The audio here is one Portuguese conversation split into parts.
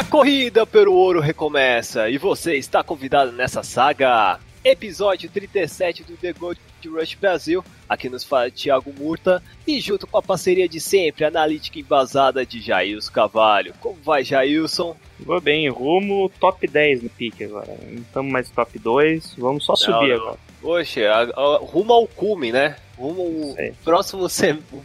A corrida pelo ouro recomeça e você está convidado nessa saga. Episódio 37 do The Gold Rush Brasil. Aqui nos fala Thiago Murta e junto com a parceria de sempre, analítica embasada de Jailson Cavalho. Como vai, Jailson? Vou bem, rumo top 10 no pique agora. Não estamos mais top 2, vamos só subir não. agora. Poxa, rumo ao cume, né? Rumo Sei. próximo,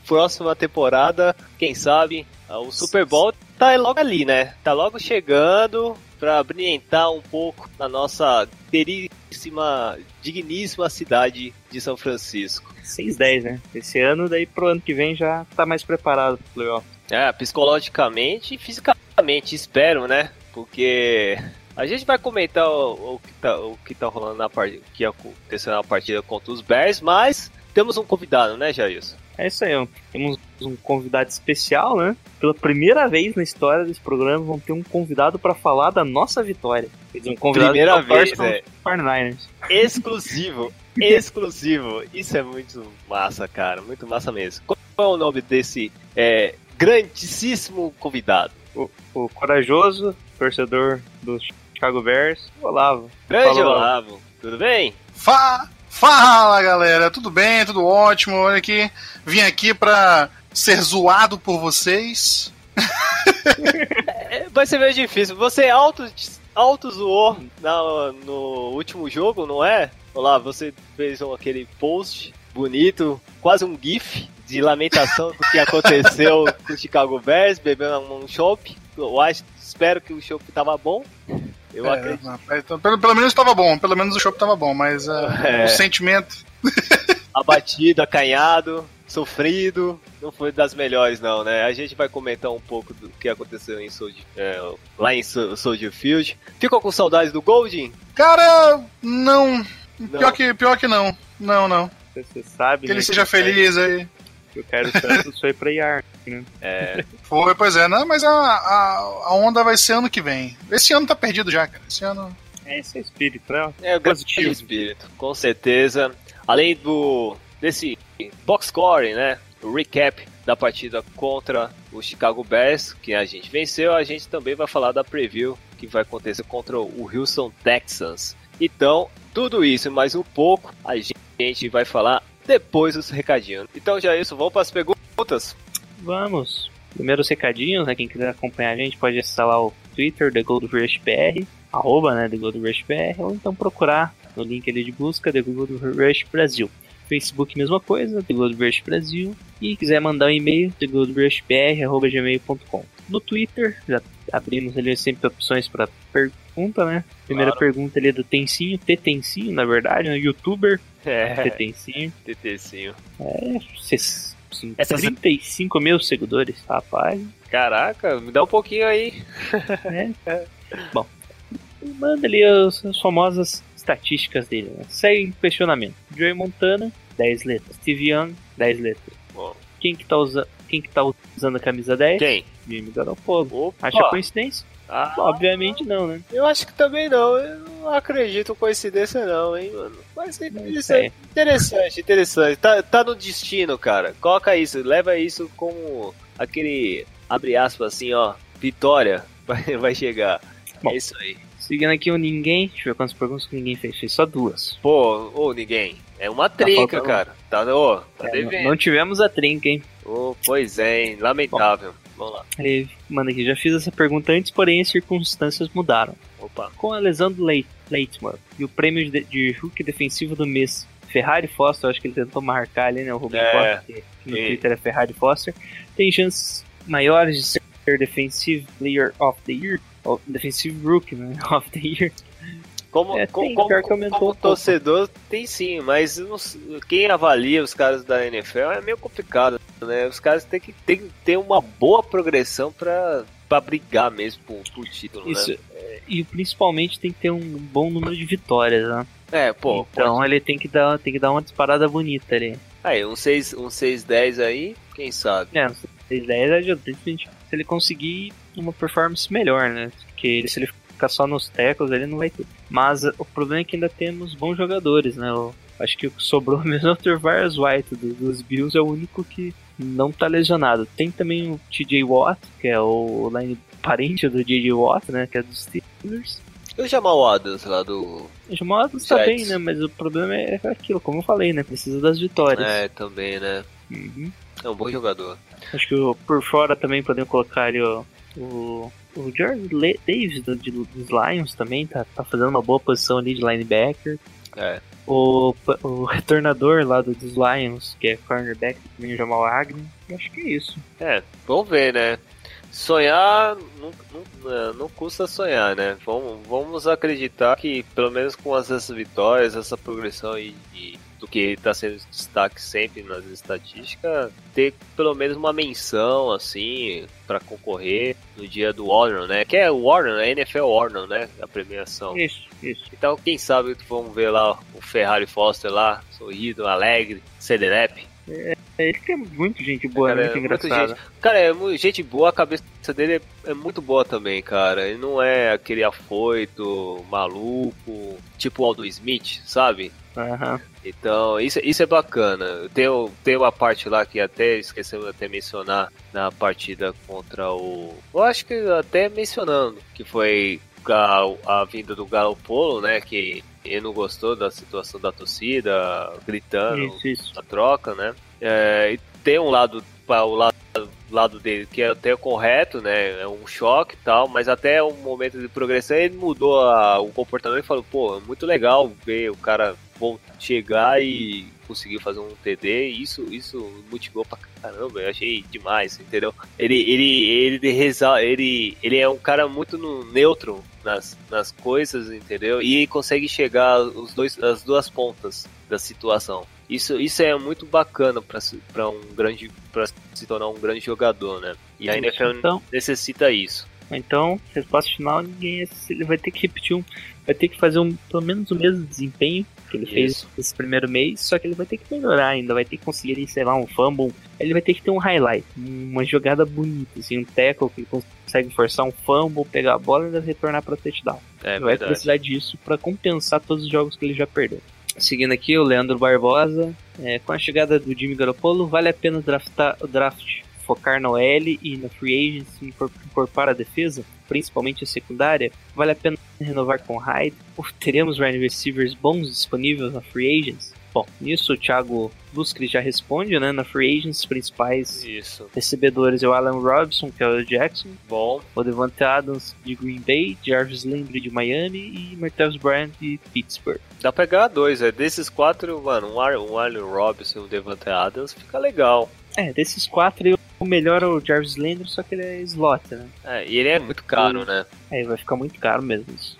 próxima temporada, quem sabe, ah, o Super Bowl tá logo ali, né? Tá logo chegando pra brilhantar um pouco na nossa queridíssima, digníssima cidade de São Francisco. 6-10, né? Esse ano, daí pro ano que vem já tá mais preparado pro playoff. É, psicologicamente e fisicamente, espero, né? Porque a gente vai comentar o, o que, tá, o que tá rolando na partida, que aconteceu na partida contra os Bears, mas temos um convidado, né, Jailson? É isso aí, ó. temos um convidado especial, né? Pela primeira vez na história desse programa, vamos ter um convidado pra falar da nossa vitória. Quer dizer, um convidado Primeira torce vez, é. os 49ers. Exclusivo, exclusivo. Isso é muito massa, cara, muito massa mesmo. Qual é o nome desse é, grandíssimo convidado? O, o corajoso torcedor do Chicago Bears, Olavo. Grande Fala, Olavo, tudo bem? Fa Fala galera, tudo bem? Tudo ótimo? Olha aqui, vim aqui pra ser zoado por vocês. É, vai ser meio difícil. Você auto, auto zoou na, no último jogo, não é? Olá, você fez aquele post bonito, quase um gif de lamentação do que aconteceu com o Chicago Bears, bebendo um chopp. Eu acho, espero que o chopp tava bom. Eu É, acredito. rapaz, então, pelo, pelo menos estava bom, pelo menos o show tava bom, mas ah, É. o sentimento. abatido, acanhado, sofrido, não foi das melhores não, né? A gente vai comentar um pouco do que aconteceu em Soldier, é, lá em Sol- Soldier Field. Ficou com saudades do Golding? Cara, não. Não. Pior que, pior que não. Não, não. Você sabe, Que ele né, seja feliz aí. Que o Cairo Santos foi pra IAR. É, Foi, pois é, não, mas a, a, a onda vai ser ano que vem. Esse ano tá perdido já, cara. Esse ano. Esse é o espírito, né? é o grande Positivo. espírito, com certeza. Além do desse box score, né? O recap da partida contra o Chicago Bears, que a gente venceu, a gente também vai falar da preview que vai acontecer contra o Houston Texans. Então, tudo isso e mais um pouco a gente vai falar depois dos recadinhos. Então, já é isso, vamos para as perguntas. Vamos. Primeiros recadinhos, né? Quem quiser acompanhar a gente pode acessar lá o Twitter, The Gold Rush BR, arroba, né, The Gold Rush BR, ou então procurar no link ali de busca, The Gold Rush Brasil. Facebook, mesma coisa, The Gold Rush Brasil. E quiser mandar um e-mail, thegoldrushbr.gmail.com. No Twitter, já abrimos ali sempre opções para pergunta, né? Primeira Claro. pergunta ali é do Tencinho, Tetencinho, na verdade, né? Youtuber É, Tetencinho. TTcinho. É, Essas- 35 mil seguidores, rapaz. Caraca, me dá um pouquinho aí. É. Bom, manda ali as, as famosas estatísticas dele. Né? Segue em questionamento. Joey Montana, 10 letras. Steve Young, 10 letras. Bom, Quem que tá, usa, quem que tá usando a camisa 10? Quem? Jimmy Garoppolo. Opa. Acha coincidência? Ah, Obviamente não, né? Eu acho que também não. Eu não acredito em coincidência não, hein, mano. Mas é- sei. é interessante, interessante. Tá, tá no destino, cara. Coloca isso, leva isso como aquele, abre aspas assim, ó, vitória vai, vai chegar. Bom. É isso aí. Seguindo aqui o ninguém. Deixa eu ver quantas perguntas que ninguém fez. Fez só duas. Pô, ô, ninguém. É uma trinca, faltando- cara. Tá, ô, tá É, devendo. não tivemos a trinca, hein? Ô, pois é, hein. Lamentável. Vamos lá. Ele manda aqui. Já fiz essa pergunta antes, porém as circunstâncias mudaram. Opa. Com a lesão do Leit- Leitmore e o prêmio de, de Hulk defensivo do mês, Ferrari Foster, acho que ele tentou marcar ali, né? O Rubem É. Costa, que no E- Twitter é Ferrari Foster, tem chances maiores de ser Defensive Player of the Year, ou Defensive Rookie, né? Of the Year. Como, É, como, como, como um torcedor, tem sim, mas não quem avalia os caras da NFL é meio complicado, né? Os caras têm que, têm que ter uma boa progressão pra, pra brigar mesmo por, por título, Isso, né? é, e principalmente tem que ter um bom número de vitórias, né? É, pô, então ele tem que dar, tem que dar uma disparada bonita ali. Aí, um 6, um 6-10 aí, quem sabe? É, 6-10 ajuda, principalmente se ele conseguir uma performance melhor, né? Porque ele, se ele ficar só nos tecos, ele não vai ter. Mas o problema é que ainda temos bons jogadores, né? Eu acho que o que sobrou mesmo é o Tervarius White do- dos Bills, é o único que não tá lesionado. Tem também o TJ Watt, que é o line parente do JJ Watt, né? Que é dos Steelers. E o Jamal Adams lá do. O Jamal Adams tá bem, né? Mas o problema é aquilo, como eu falei, né? Precisa das vitórias. É, também, né? Uhum. É um bom jogador. Acho que por fora também podemos colocar ali o, o, o Jordan Le- Davis do, de- dos Lions também, tá, tá fazendo uma boa posição ali de linebacker. É. O, o retornador lá do, dos Lions, que é cornerback, também o Jamal Agnew. Acho que é isso. É, vamos ver, né? Sonhar não, não, é, não custa sonhar, né? Vamos, vamos acreditar que, pelo menos com essas vitórias, essa progressão aí de- do que está sendo destaque sempre nas estatísticas, ter pelo menos uma menção, assim, para concorrer no dia do Warner, né? Que é o Warner, né? NFL Warner, né? A premiação. Isso, isso. Então, quem sabe vamos ver lá o Ferrari Foster lá, sorrido, alegre, CDNEP. Ele tem muito gente boa, Cara, é é muito muita engraçado. Cara, é gente boa, a cabeça dele é, é muito boa também, cara. Ele não é aquele afoito, maluco, tipo o Aldo Smith, sabe? Aham. Então, isso, isso é bacana. Tem, tem uma parte lá que até esquecemos de até mencionar na partida contra o. Eu acho que até mencionando, que foi a, a vinda do Galo Polo, né? Que ele não gostou da situação da torcida, gritando Isso, isso. a troca, né? É, e tem um lado para o lado, lado dele que é até correto, né? É um choque e tal, mas até um momento de progressão ele mudou a- o comportamento e falou, pô, é muito legal ver o cara chegar e conseguir fazer um TD, isso isso motivou pra caramba, eu achei demais, entendeu? Ele ele ele ele ele é um cara muito no, neutro nas, nas coisas, entendeu? E consegue chegar os dois as duas pontas da situação. Isso, isso é muito bacana para um grande para se tornar um grande jogador, né? E a NFL Então, necessita isso. Então, resposta final, ninguém ele vai ter que repetir um. Vai ter que fazer um, pelo menos o mesmo desempenho que ele fez Isso. esse primeiro mês, só que ele vai ter que melhorar ainda, vai ter que conseguir, sei lá, um fumble. Ele vai ter que ter um highlight, uma jogada bonita, assim, um tackle que ele consegue forçar um fumble, pegar a bola e retornar para touchdown. É ele vai verdade. precisar disso para compensar todos os jogos que ele já perdeu. Seguindo aqui, o Leandro Barbosa. É, com a chegada do Jimmy Garoppolo, vale a pena draftar o draft, focar no L e na free agency incor- incorporar a defesa, principalmente a secundária? Vale a pena renovar com Hyde? Ou teremos wide receivers bons disponíveis na free agents? Bom, nisso o Thiago Buscri já responde, né? Na free agents, os principais Isso. recebedores é o Alan Robinson, que é o Jackson, Bom, o Devante Adams de Green Bay, Jarvis Landry de Miami e Martavis Bryant de Pittsburgh. Dá pra pegar dois, é desses quatro, mano, um, Ar- um Allen Robinson e um Devante Adams fica legal. É, desses quatro, o melhor é o Jarvis Landry, só que ele é slot, né? É, e ele é muito caro, né? Aí vai ficar muito caro mesmo isso.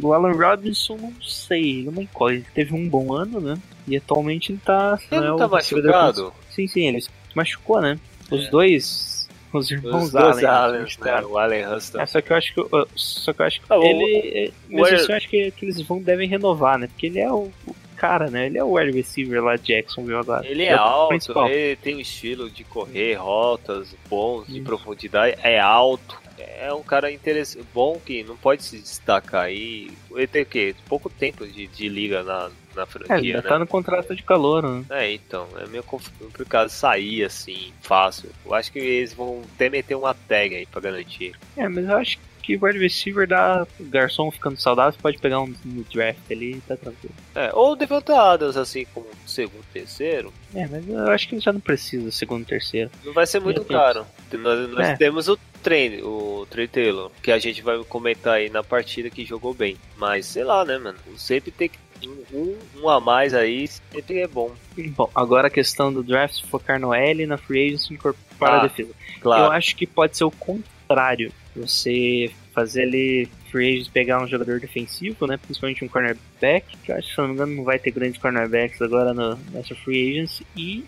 O Alan Robinson, não sei, ele é uma incógnita. Ele Teve um bom ano, né? E atualmente ele tá. Ele é não o tá machucado? Sim, sim, ele se machucou, né? Os É. dois. Os irmãos Os Allen. Allens, se né? O Allen Huston. É, só que eu acho que. Só que eu acho que Ah, o- ele. é- o Mas isso eu acho que, que eles vão, devem renovar, né? Porque ele é o, o cara, né? Ele é o wide receiver lá de Jacksonville agora. Ele é o alto, principal. ele tem um estilo de correr, rotas bons, de Isso. profundidade, é alto. É um cara interessante, bom que não pode se destacar aí. Ele tem o quê? Pouco tempo de, de liga na, na É, ele franquia, né? tá no contrato de calor, né? É, então, é meio complicado sair assim, fácil. Eu acho que eles vão até meter uma tag aí pra garantir. É, mas eu acho que wide receiver dá. O garçom ficando saudável, você pode pegar um no draft ali e tá tranquilo. É, ou Devonta Adams, assim, como segundo, terceiro, É, mas eu acho que já não precisa, segundo, terceiro. não vai ser muito caro. Nós, nós É. temos o Trey, o Trey Taylor, que a gente vai comentar aí na partida que jogou bem. Mas sei lá, né, mano? Sempre tem que. Um, um, a mais aí sempre é bom. Bom, agora a questão do draft, focar no L, na free agency, incorporar Ah, a defesa. Eu Claro. acho que pode ser o contrário. Você fazer ali free agents pegar um jogador defensivo, né? Principalmente um cornerback. Que eu acho que, se não me engano, não vai ter grandes cornerbacks agora no, nessa free agents. E,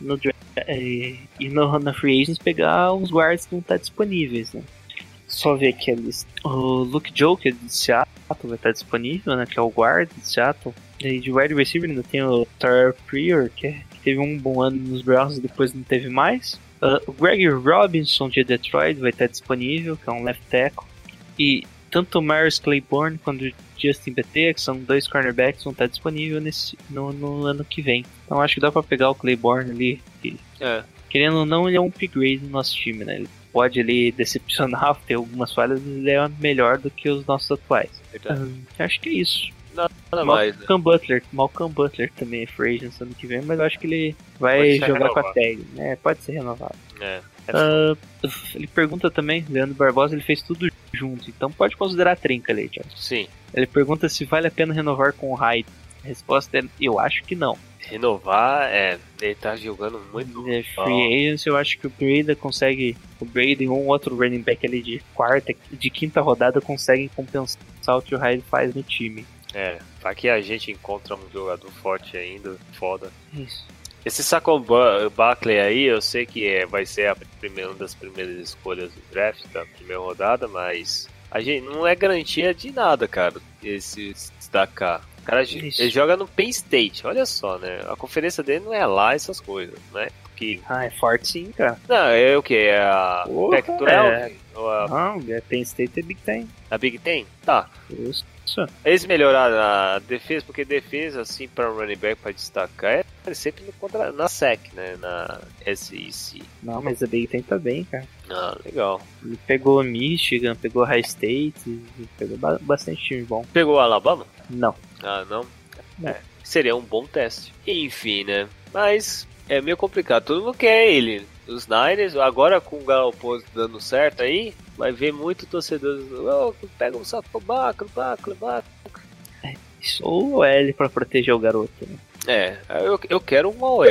no, eh, e no, na free agents pegar os guards que não estão disponíveis, né? só ver a lista. O Luke que é de Seattle, vai estar disponível, né? Que é o guard de Seattle. E de wide receiver ainda tem o Tar Prior, que, é, que teve um bom ano nos Browns e depois não teve mais. Uh, o Greg Robinson de Detroit vai estar disponível, que é um left tackle. E tanto o Myers Claiborne quanto o Justin BT, que são dois cornerbacks, vão estar disponíveis nesse, no, no ano que vem. Então acho que dá para pegar o Claiborne ali. Que, É. querendo ou não, ele é um upgrade no nosso time, né? Ele pode ali decepcionar, ter algumas falhas, mas ele é melhor do que os nossos atuais. Verdade. Hum, acho que é isso. Nada mais, né? Malcolm Butler. Malcolm Butler também é free agent ano que vem, mas eu acho que ele vai jogar com a renovado. tag. né? pode ser renovado. É. Ah, ele pergunta também, Leandro Barbosa, ele fez tudo junto, então pode considerar trinca ali, Thiago. Sim. Ele pergunta se vale a pena renovar com o Hyde. A resposta é: eu acho que não. Renovar, é. Ele tá jogando muito. É, free agents, eu acho que o Brady consegue. O Brady e um outro running back ali de quarta, de quinta rodada conseguem compensar o que o Hyde faz no time. É. Aqui a gente encontra um jogador forte ainda, foda. Isso. Esse Saquon Ba- Barkley aí, eu sei que é, vai ser a primeira, uma das primeiras escolhas do draft da primeira rodada, mas a gente não é garantia de nada, cara, esse se destacar. O cara ele joga no Penn State, olha só, né? A conferência dele não é lá essas coisas, né? Que Ah, é forte sim, cara. não, é o que? É a Porra, Pac-12? é. Ou a, Não, é Penn State é Big Ten. a Big Ten? Tá. Isso. Eles melhoraram a defesa, porque defesa, assim, para running back para destacar, é sempre no contra, na SEC, né? Na SEC. Não, mas a Big Ten tá bem, cara. Ah, legal. Ele pegou Michigan, pegou High State, pegou ba- bastante time bom. Pegou Alabama? Não. Ah, não? Não. É, seria um bom teste. Enfim, né? Mas é meio complicado. Todo mundo quer ele. Os Niners, agora com o Galopos dando certo aí, vai ver muito torcedor. Oh, pega um saco baco, baco, baco. Isso, ou o L pra proteger o garoto, né? É, eu, eu quero um OL.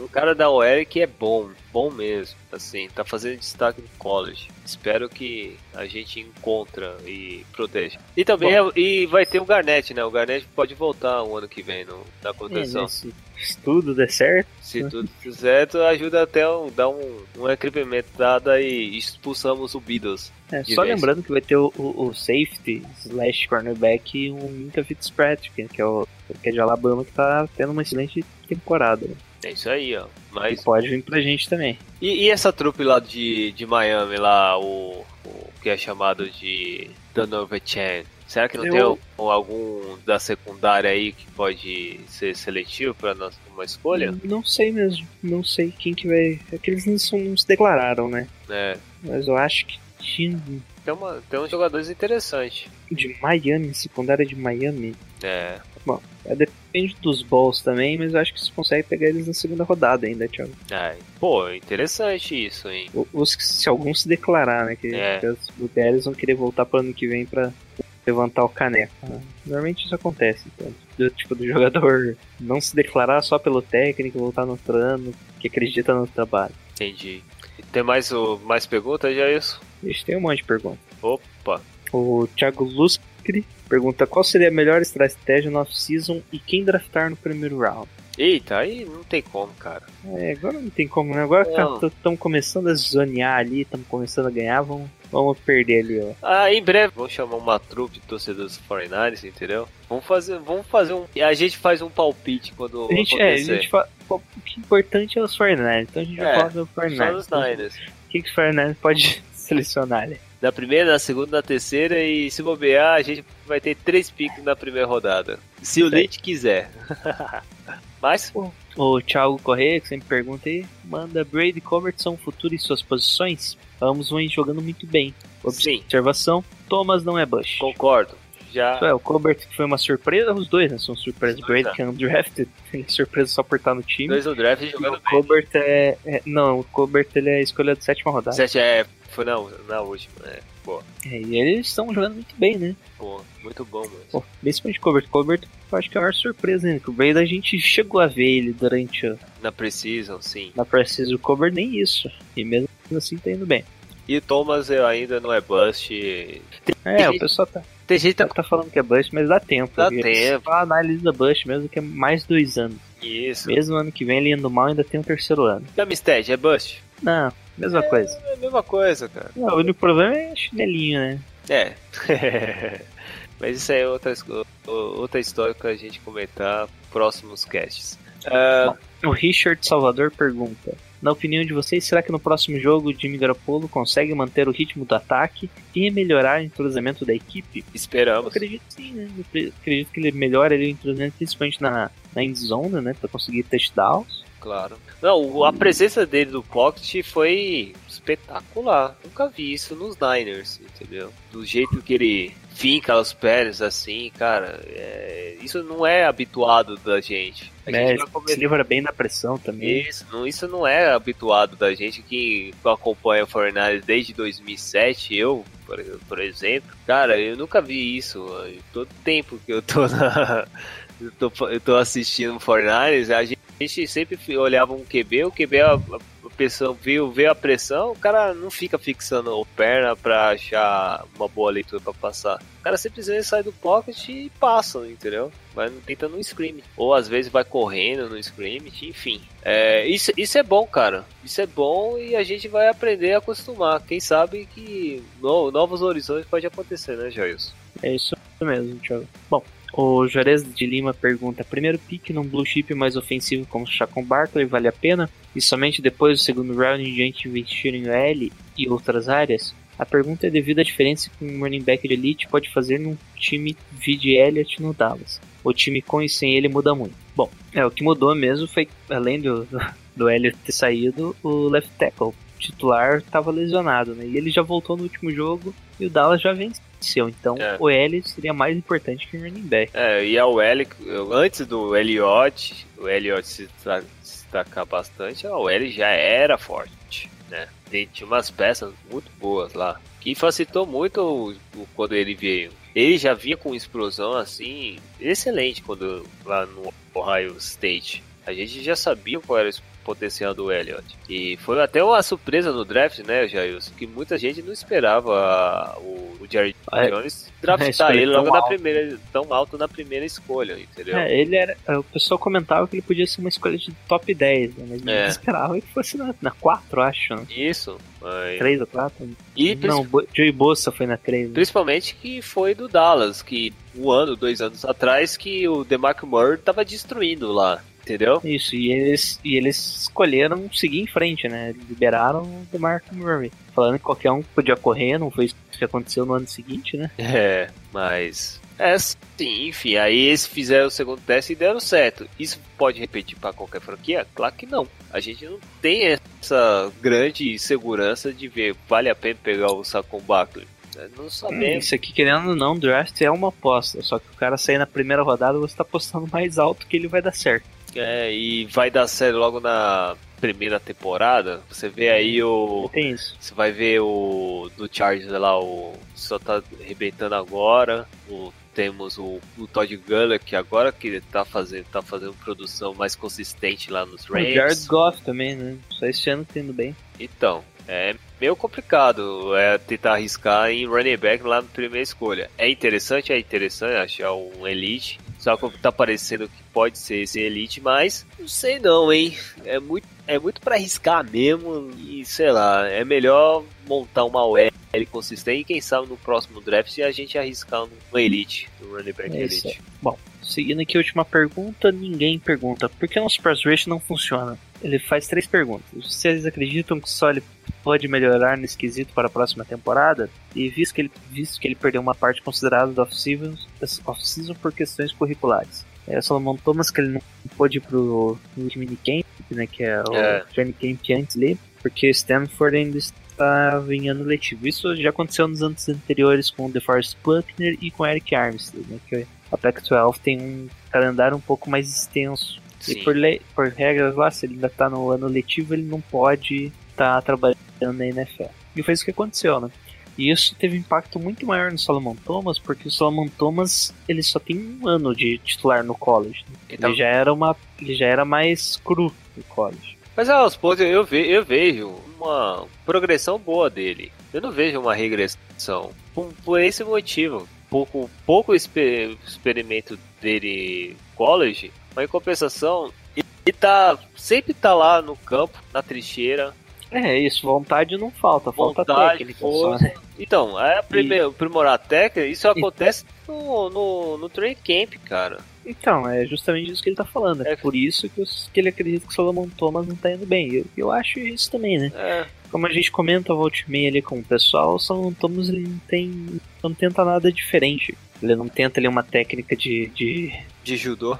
Um cara da OL que é bom, bom mesmo. Assim, tá fazendo destaque no college. Espero que a gente encontra e proteja. E também é- e vai ter o Garnett, né? O Garnett pode voltar o ano que vem no, na É, contenção. né, se se tudo der certo, Se tudo der certo, ajuda até um, dar um, um equipamento dado e expulsamos o Beatles. é, só vez. lembrando que vai ter o, o- o safety slash cornerback e o Minka Fitzpatrick, que é, o, que é de Alabama, que tá tendo uma excelente temporada. É isso aí, ó. E Mas. pode vir pra gente também. E, e essa trupe lá de, de Miami, lá, o, o que é chamado de Donovan Chan? Será que não Eu- tem al- algum da secundária aí que pode ser seletivo para nós uma escolha? Não sei mesmo, não sei quem que vai. É que eles não, são- não se declararam, né? É. Mas eu acho que tinha Tem, uma, tem uns jogadores interessantes. de Miami, secundária de Miami. É. É, depende dos balls também, mas eu acho que você consegue pegar eles na segunda rodada ainda, Thiago. Ai, pô, interessante isso, hein? O- Os, se algum se declarar, né? Que, É. que os- o Darius vão querer voltar pro ano que vem pra levantar o caneco. né? Normalmente isso acontece, então. Do, tipo, do jogador não se declarar só pelo técnico, voltar no ano, que acredita no trabalho. Entendi. Tem mais, mais perguntas, já é isso? A gente tem um monte de perguntas. Opa. O Thiago Pergunta qual seria a melhor estratégia no off-season e quem draftar no primeiro round. Eita, aí não tem como, cara. É, agora não tem como, né? Agora estamos começando a zonear ali, estamos começando a ganhar, vamos, vamos perder ali, ó. Ah, em breve vamos chamar uma trupe de torcedores 49ers, entendeu? Vamos fazer, vamos fazer um. A gente faz um palpite quando A gente, é, a acontecer. gente fala, o que é importante é os 49ers, então a gente vai É, falar do Só 49ers. nos Niners. O que, que os 49ers pode selecionar ali? Na primeira, na segunda, na terceira e se bobear, a gente vai ter três picks na primeira rodada. Se o. Leite quiser. Mas, O Thiago Correia, que sempre pergunta aí, manda Brady e são futuro em suas posições? Ambos ir jogando muito bem. sim, Observação, Thomas não é Bush. concordo. Já. É, o Colbert foi uma surpresa, os dois, né? São surpresas. Brady né? que é undrafted, tem surpresa só por estar no time. Dois no draft E jogando o Colbert é, é- Não, o Colbert ele é escolha de sétima rodada. Sete é. Foi na, na última, né? Pô, É, e eles estão jogando muito bem, né? pô, muito bom, mano. Pô, principalmente Colbert. Colbert, eu acho que é a maior surpresa ainda. Que o Brady a gente chegou a ver ele durante a, Na Precision, sim. na Precision. O Colbert nem isso. E mesmo assim tá indo bem. E o Thomas eu ainda não é bust. É, o pessoal tá, Tem gente que tá, tá falando que é Bush, mas dá tempo. Dá tempo. A análise da Bush mesmo, que é mais dois anos. Isso. Mesmo ano que vem ele indo mal, ainda tem um terceiro ano. E a Misted, é bust? Não, Mesma coisa. É a mesma coisa, cara. Não, o único problema é chinelinho, né? É. Mas isso aí é outra, outra história pra gente comentar próximos casts. Ah, O Richard Salvador pergunta: Na opinião de vocês, será que no próximo jogo o Jimmy Garoppolo consegue manter o ritmo do ataque e melhorar o entrosamento da equipe? Eu esperamos. acredito sim, né? Eu acre- acredito que ele melhora ali o entrosamento, principalmente na, na end zone, né? Pra conseguir touchdowns. Claro. Não, a presença dele no pocket foi espetacular. Nunca vi isso nos Niners, entendeu? Do jeito que ele finca os pés assim, cara. é, isso não é habituado da gente. A Né? gente vai Se livra bem da pressão também. Isso não, isso não é habituado da gente que acompanha o Fortnite desde 2007, eu, por, por exemplo. Cara, eu nunca vi isso. Todo tempo que eu tô na. Eu tô, eu tô assistindo Fortnite, a gente, a gente sempre olhava um QB, o QB, a, a pessoa viu, vê a pressão, o cara não fica fixando a perna pra achar uma boa leitura pra passar. O cara simplesmente sai do pocket e passa, entendeu? Vai tentando um scream. Ou às vezes vai correndo no scream, enfim. É, isso, isso é bom, cara. Isso é bom e a gente vai aprender a acostumar. Quem sabe que no- novos horizontes pode acontecer, né, Jailson? É isso mesmo, Thiago. Bom, o Juarez de Lima pergunta: primeiro pick num blue chip mais ofensivo como Chacon Barkley vale a pena? E somente depois do segundo round em diante investir em L e outras áreas? A pergunta é devido à diferença que um running back de elite pode fazer num time vide Elliott no Dallas. O time com e sem ele muda muito. Bom, é o que mudou mesmo foi, além do, do, Elliott ter saído, o left tackle titular estava lesionado, né? E ele já voltou no último jogo e o Dallas já venceu. Então É. o L seria mais importante que o running back. É, e a OL, antes do Elliott, o Elliott se destaca- se destacar bastante, a OL já era forte, né? Tem- Tinha umas peças muito boas lá, que facilitou muito o- o- quando ele veio. Ele já vinha com explosão assim, excelente quando lá no Ohio State. A gente já sabia qual era o potencial do Elliott. E foi até uma surpresa no draft, né, Jailson? Que muita gente não esperava o, o Jerry É, Jones draftar ele logo na alto. primeira, tão alto na primeira escolha, entendeu? É, ele era. O pessoal comentava que ele podia ser uma escolha de top 10, né? Mas É. esperava que fosse na, na 4, acho, né? Isso. mas- 3 ou 4? E Não, Joey Bossa foi na 3. Né? Principalmente que foi do Dallas, que um ano, dois anos atrás, que o DeMarco Murray tava destruindo lá, entendeu? Isso, e eles, e eles escolheram seguir em frente, né? Liberaram o DeMarco Murray. Falando que qualquer um podia correr, não foi isso que aconteceu no ano seguinte, né? É, mas. É, sim, enfim, aí eles fizeram o segundo teste e deram certo. Isso pode repetir para qualquer franquia? Claro que não. A gente não tem essa grande segurança de ver vale a pena pegar o Saquon Barkley. Nós Não Hum, sabemos. Isso aqui, querendo ou não, draft é uma aposta. Só que o cara sair na primeira rodada, você tá apostando mais alto que ele vai dar certo. É, e vai dar certo logo na primeira temporada. Você vê aí o. Tem isso. Você vai ver o do Chargers lá, o só tá arrebentando agora. O, temos o, o Todd Gurley que agora que tá fazendo, tá fazendo produção mais consistente lá nos O Jared Rams. Goff também, né? Só esse ano tá indo bem. Então, é meio complicado é tentar arriscar em running back lá na primeira escolha. É interessante, é interessante achar um elite. Só que tá parecendo que pode ser esse elite, mas não sei não, hein? É muito, é muito para arriscar mesmo e sei lá, é melhor montar uma OL consistente e quem sabe no próximo draft a gente arriscar um elite, um running back É elite. Bom, seguindo aqui a última pergunta, ninguém pergunta por que nosso pass rush não funciona? Ele faz três perguntas. Vocês acreditam que só ele pode melhorar no esquisito para a próxima temporada? E visto que ele, visto que ele perdeu uma parte considerável do off-season off por questões curriculares. É, o Solomon Thomas, que ele não pôde ir pro no minicamp, né, que é o É. training camp antes ali, porque Stanford ainda estava em ano letivo. Isso já aconteceu nos anos anteriores com o DeForest Buckner e com Eric Armstead, né, que a Pac-12 tem um calendário um pouco mais extenso. Sim. E por, lei, por regras lá, se ele ainda tá no ano letivo, ele não pode estar trabalhando na NFL. E foi isso que aconteceu, né? E isso teve um impacto muito maior no Solomon Thomas, porque o Solomon Thomas ele só tem um ano de titular no college. né? Então- Ele já era uma, ele já era mais cru no college. Mas aos poucos eu, ve- eu vejo uma progressão boa dele. Eu não vejo uma regressão. Por, por esse motivo. Pouco, pouco exper- experimento dele college, mas em compensação, ele tá, sempre tá lá no campo, na trincheira, É isso, vontade não falta, falta Vontade, técnica força. só, né? Então, é aprimorar a técnica, isso acontece no, no, no training camp, cara. Então, é justamente isso que ele tá falando. É, É. por isso que, os- que ele acredita que o Solomon Thomas não tá indo bem. Eu, eu acho isso também, né? É, Como a gente comenta volta e meia ali com o pessoal, o Solomon Thomas ele não tem. não tenta nada diferente. Ele não tenta ali uma técnica de. de de judô.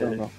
não, não.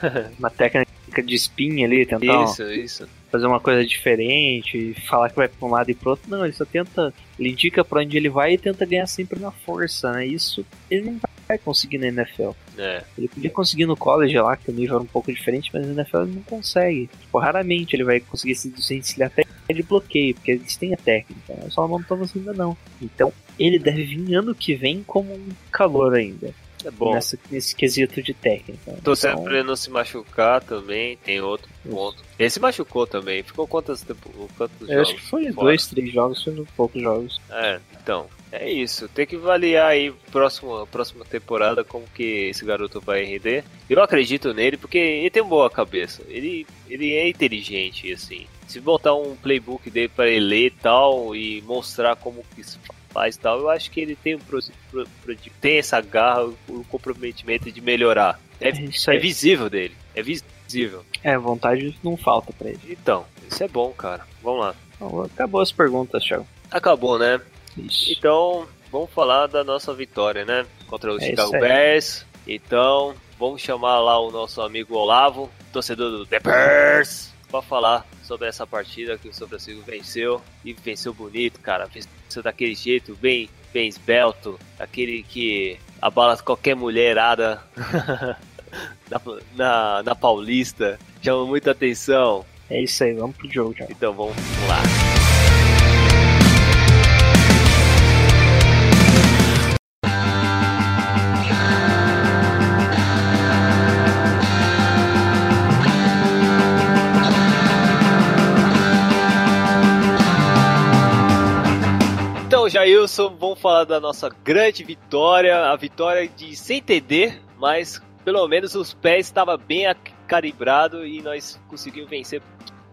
uma técnica de spin ali, tentar Isso, isso. fazer uma coisa diferente, falar que vai pra um lado e pro outro. Não, ele só tenta. Ele indica pra onde ele vai e tenta ganhar sempre na força, né? Isso ele não vai conseguir na NFL. É. Ele podia conseguir no college lá, que o nível era um pouco diferente, mas na NFL ele não consegue. Tipo, raramente ele vai conseguir se desvencilhar até de bloqueio, porque eles têm a técnica. né? O Solomon Thomas ainda não. Então, ele deve vir ano que vem como um calor ainda. É bom. Nessa, nesse quesito de técnica. Torcendo Então, pra ele não se machucar também, tem outro ponto. Ele se machucou também, ficou quantas tempo, quantos eu acho jogos? que foi fora? dois, três jogos, foi poucos jogos. É, então, é isso. Tem que avaliar aí próximo, próxima temporada como que esse garoto vai render. Eu acredito nele porque ele tem uma boa cabeça. Ele, ele é inteligente, assim. Se botar um playbook dele para ele ler e tal e mostrar como que se faz e tal, eu acho que ele tem, um pro, pro- pro- tem essa garra, o comprometimento de melhorar. É, É é visível dele, é visível. É, vontade não falta pra ele. Então, isso é bom, cara. Vamos lá. Então, acabou as perguntas, Thiago. Acabou, né? Isso. Então, vamos falar da nossa vitória, né? Contra o É Chicago. Bears. Então, vamos chamar lá o nosso amigo Olavo, torcedor do The Bears, para falar sobre essa partida que o São Francisco venceu. E venceu bonito, cara. Venceu daquele jeito, bem, bem esbelto. Aquele que abala qualquer mulherada na, na, na Paulista. Chama muita atenção. É isso aí, vamos pro jogo, Thiago. Então, vamos lá. Jailson, vamos falar da nossa grande vitória, a vitória de sem TD, mas pelo menos os pés estavam bem calibrados e nós conseguimos vencer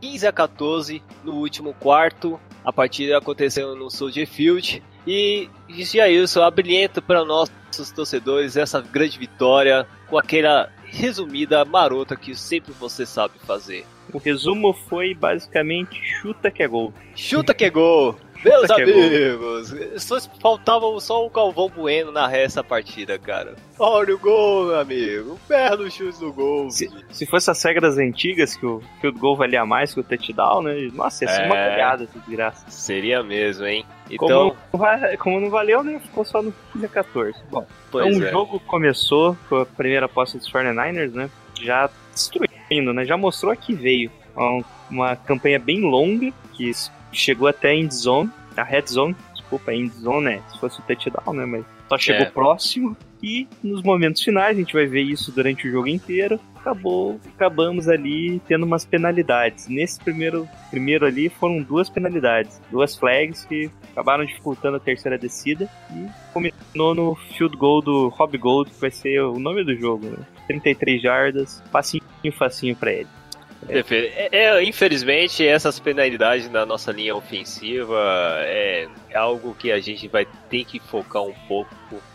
15 a 14 no último quarto. A partida aconteceu no Soldier Field e Jailson abrilhenta para nossos torcedores essa grande vitória com aquela resumida marota que sempre você sabe fazer. O resumo foi basicamente chuta que é gol. Chuta que é gol! Meus é gol. amigos, só faltava só o Calvão Bueno na essa partida, cara. Olha o gol, meu amigo. Belo chute do gol. Se, se fosse as regras antigas, que o, que o gol valia mais que o touchdown, né? Nossa, ia ser uma É. cagada de desgraça. Seria mesmo, hein? Como, Então, va- como não valeu, né? Ficou só no 15 a 14. Bom, pois então é. o jogo começou com a primeira posse dos 49ers, né? Já destruindo, né? Já mostrou que veio. Uma, uma campanha bem longa, que chegou até a end zone, a red zone, desculpa, a end zone, né? Se fosse o touchdown, né? Mas só chegou É. próximo. E nos momentos finais, a gente vai ver isso durante o jogo inteiro. Acabou, acabamos ali tendo umas penalidades. Nesse primeiro, primeiro ali foram duas penalidades, duas flags que acabaram dificultando a terceira descida e culminou no field goal do Rob Gold, que vai ser o nome do jogo, né? 33 jardas, facinho, facinho pra ele. É, é, infelizmente, essas penalidades na nossa linha ofensiva é, é algo que a gente vai ter que focar um pouco,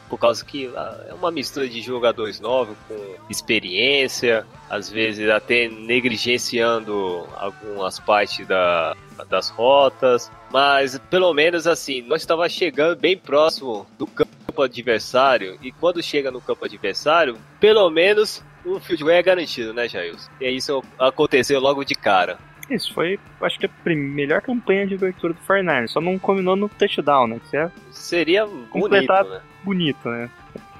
por, causa que é uma mistura de jogadores novos com experiência, às vezes até negligenciando algumas partes da, das rotas, mas pelo menos assim, nós estávamos chegando bem próximo do campo adversário, e quando chega no campo adversário, pelo menos o field goal é garantido, né, Jailson? E isso aconteceu logo de cara. Isso foi, acho que a melhor campanha de abertura do 49 só não combinou no touchdown, né? Que é Seria bonito, Completar- né? bonito, né?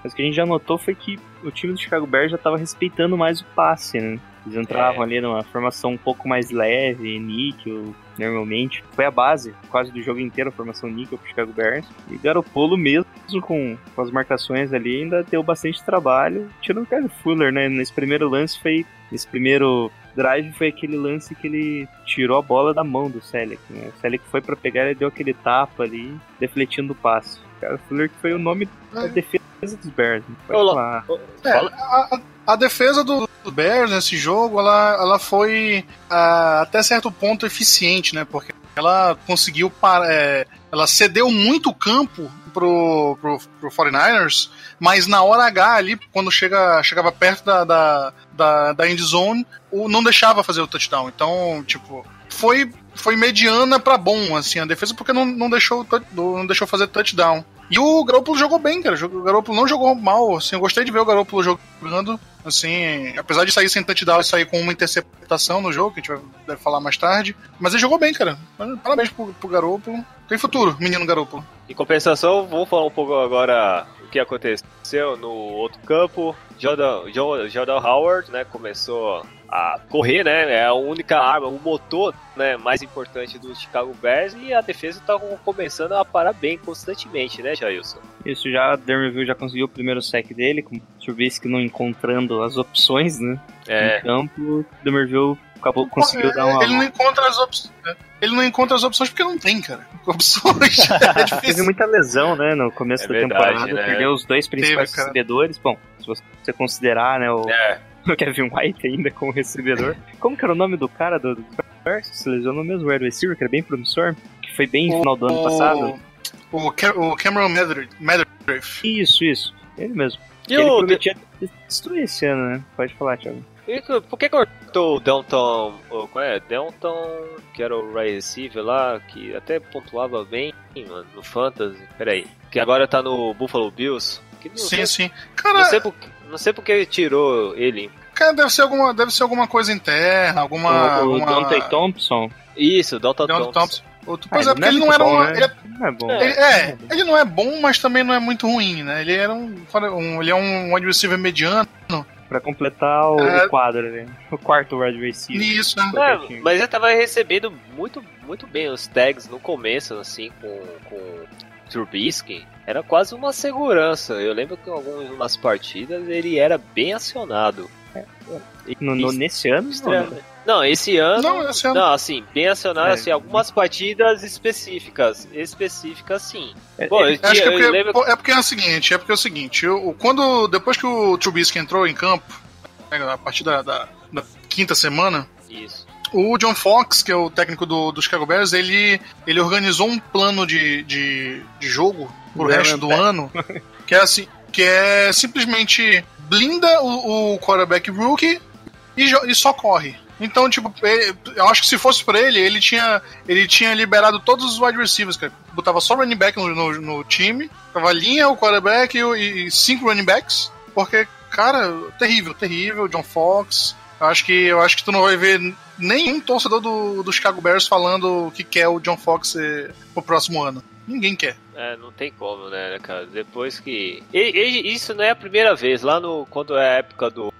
Mas o que a gente já notou foi que o time do Chicago Bears já estava respeitando mais o passe, né? Eles entravam É. ali numa formação um pouco mais leve, níquel, normalmente. Foi a base quase do jogo inteiro, a formação níquel pro Chicago Bears. E Garopolo mesmo, com, com as marcações ali, ainda deu bastante trabalho. Tirando o Kyle Fuller, né? Nesse primeiro lance foi... Nesse primeiro drive foi aquele lance que ele tirou a bola da mão do Selleck, né? O Selleck foi para pegar e deu aquele tapa ali, defletindo o passe. Kyle Fuller que foi o nome da defesa dos Bears. né? Lo- falar. É, a, a- a defesa do, Bears nesse jogo, ela, ela foi ah, até certo ponto eficiente, né? Porque ela conseguiu é, ela cedeu muito campo pro, pro, pro 49ers, mas na hora H ali, quando chega, chegava perto da, da, da, da end zone, o, não deixava fazer o touchdown. Então, tipo, foi, foi mediana para bom, assim, a defesa, porque não, não, deixou, não deixou fazer touchdown. E o Garoppolo jogou bem, cara. O Garoppolo não jogou mal, assim, eu gostei de ver o Garoppolo jogando, assim, apesar de sair sem touchdown e sair com uma interceptação no jogo, que a gente vai deve falar mais tarde, mas ele jogou bem, cara. Parabéns pro, pro Garoppolo. Tem futuro, menino Garoppolo. Em compensação, vamos falar um pouco agora que aconteceu no outro campo. Jordan, Jordan Howard, né, começou a correr, né? É a única arma, o motor né, mais importante do Chicago Bears e a defesa está começando a parar bem constantemente, né, Jailson? Isso já, Dermerville já conseguiu o primeiro sec dele, com o Trubisky não encontrando as opções, né? É. No campo, Dermerville acabou, conseguiu dar uma... Ele não encontra as opções. né? Ele não encontra as opções porque não tem, cara. Opções. É Teve difícil. muita lesão, né, no começo É da verdade, temporada, né? perdeu os dois principais Teve, recebedores. Bom, se você considerar, né, o, É, o Kevin White ainda como recebedor. Como que era o nome do cara do, do? Se lesionou mesmo, o wide receiver, que era bem promissor, que foi bem no final do ano passado. O, o, Ca- o Cameron Medriff. Isso, isso. Ele mesmo. E ele o- prometia destruir esse ano, né? Pode falar, Thiago. Que- por que cortou o Downton, o- qual é? Downton, que era o receiver lá, que até pontuava bem mano, no Fantasy, peraí, que agora tá no Buffalo Bills. Que não, Sim, sei, sim. não Cara, sei por, não sei por que tirou ele. cara, deve ser alguma, deve ser alguma coisa interna, alguma. o o alguma... Dante Thompson. Isso, Deontay Thompson. Thompson. Outro- Pois Ah, é, porque ele não muito era bom, um. né? ele- Não é bom. ele- é, ele não é bom, mas também não é muito ruim, né? Ele era um. um- ele é um wide receiver mediano. Pra completar o É. quadro, né? O quarto wide receiver. Isso, né? É, mas ele tava recebendo muito, muito bem os tags no começo, assim, com, com Trubisky. Era quase uma segurança. Eu lembro que em algumas partidas ele era bem acionado. No, no- nesse ano, não, né? Não, esse ano. Não, esse ano- Não, assim, bem acionado, É. assim, algumas partidas específicas. Específicas, sim. É, Bom, eu, Acho que é porque, lembro. é porque é o seguinte, é porque é o seguinte, eu, quando depois que o Trubisky entrou em campo, né, a partir da, da- da quinta semana, Isso. o John Fox, que é o técnico do, do Chicago Bears, ele, ele organizou um plano de, de, de jogo pro resto do ano, que é assim, que é simplesmente blinda o, o quarterback rookie e, e só corre. Então, tipo, ele- eu acho que se fosse pra ele, ele tinha, ele tinha liberado todos os wide receivers, cara. Botava só running back no, no, no time, tava linha, o quarterback e, e cinco running backs, porque, cara, terrível, terrível, John Fox. Eu acho que, eu acho que tu não vai ver nenhum torcedor do, do Chicago Bears falando que quer o John Fox eh, pro próximo ano. Ninguém quer. É, não tem como, né, cara? Depois que. E- e- isso não é a primeira vez. Lá no. Quando é a época do.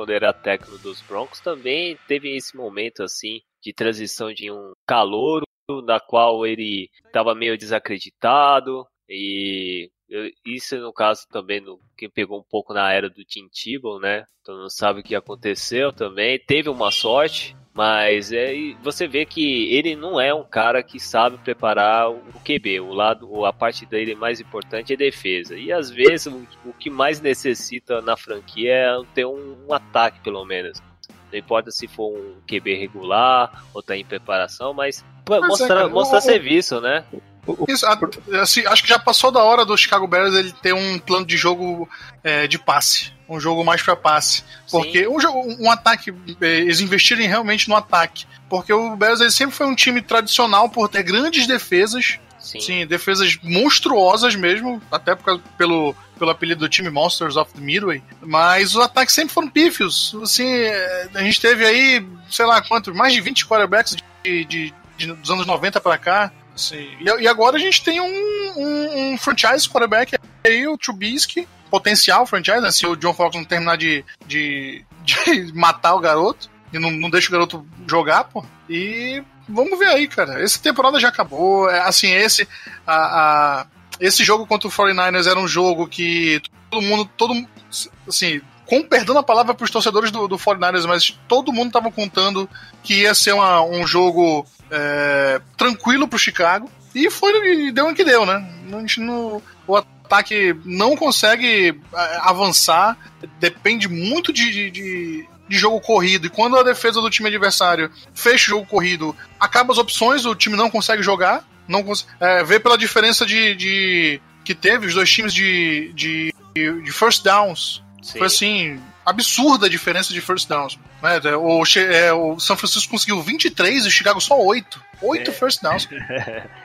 Quando era técnico dos Broncos, também teve esse momento assim de transição de um calor na qual ele estava meio desacreditado e eu- isso no caso também no, quem pegou um pouco na era do Tim Tebow, né? Então não sabe o que aconteceu também. Teve uma sorte, mas é, você vê que ele não é um cara que sabe preparar o QB. O lado, a parte dele mais importante é defesa. E às vezes o, o que mais necessita na franquia é ter um, um ataque pelo menos. Não importa se for um QB regular ou tá em preparação, mas Mas é, mostrar, cara, mostrar o- serviço, né? Isso, a- assim, acho que já passou da hora do Chicago Bears ele ter um plano de jogo eh, de passe. Um jogo mais pra passe. Porque um, jogo- um ataque, eh, eles investirem realmente no ataque. Porque o Bears ele sempre foi um time tradicional por ter grandes defesas. Sim. Sim, defesas monstruosas mesmo, até por causa, pelo, pelo apelido do time Monsters of the Midway. Mas os ataques sempre foram pífios. Assim, eh, a gente teve aí, sei lá quanto, mais de 20 quarterbacks de, de- de- dos anos 90 pra cá. Assim. E, agora a gente tem um, um- um franchise quarterback aí, o Trubisky, potencial franchise, né? Se o John Fox não terminar de, de, de matar o garoto e não, não deixa o garoto jogar, pô. E vamos ver aí, cara. Essa temporada já acabou. É, Assim, esse, a, a- esse jogo contra o 49ers era um jogo que todo mundo, todo assim, com perdão a palavra para os torcedores do, do 49ers, mas todo mundo tava contando que ia ser uma- um jogo é, tranquilo pro Chicago. E foi, e deu o que deu, né? A gente não, o ataque não consegue é, avançar, depende muito de, de, de, de jogo corrido. E quando a defesa do time adversário fecha o jogo corrido, acaba as opções, o time não consegue jogar. Não cons é, vê pela diferença de, de que teve os dois times de, de, de first downs. Sim. Foi assim, absurda a diferença de first downs. Né? O, é, o São Francisco conseguiu 23 e o Chicago só 8. 8 first downs.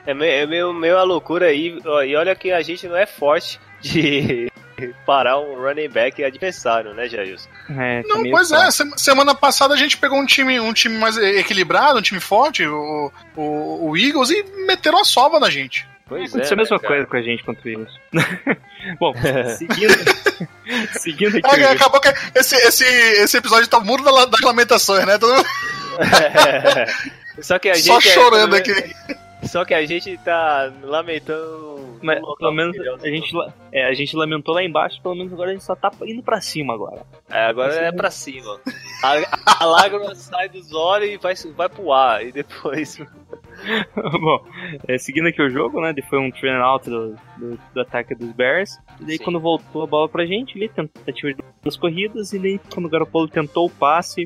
É meio, é meio, meio a loucura aí. E olha que a gente não é forte de parar um running back adversário, né, Jailson? É, tá Não, pois é. Semana passada a gente pegou um time, um time mais equilibrado, um time forte, o, o, o Eagles, e meteram a sova na gente. Pois Aconteceu a né, mesma cara? coisa com a gente contra o Eagles. Bom, seguindo, seguindo aqui. Ah, Acabou que esse, esse, esse episódio tá o muro da- das lamentações, né? Todo Só que a só gente é- chorando é- aqui. Só que a gente tá lamentando. Mas pelo menos a gente, é, a gente lamentou lá embaixo, pelo menos agora a gente só tá indo pra cima agora. É, agora é pra cima. A, a lágrima sai dos olhos e vai, vai pro ar. E depois. Bom, é, seguindo aqui o jogo, né? Foi um train out do, do, do ataque dos Bears. E daí Sim. quando voltou a bola pra gente, ele tentativa de duas corridas, e daí quando o Garoppolo tentou o passe,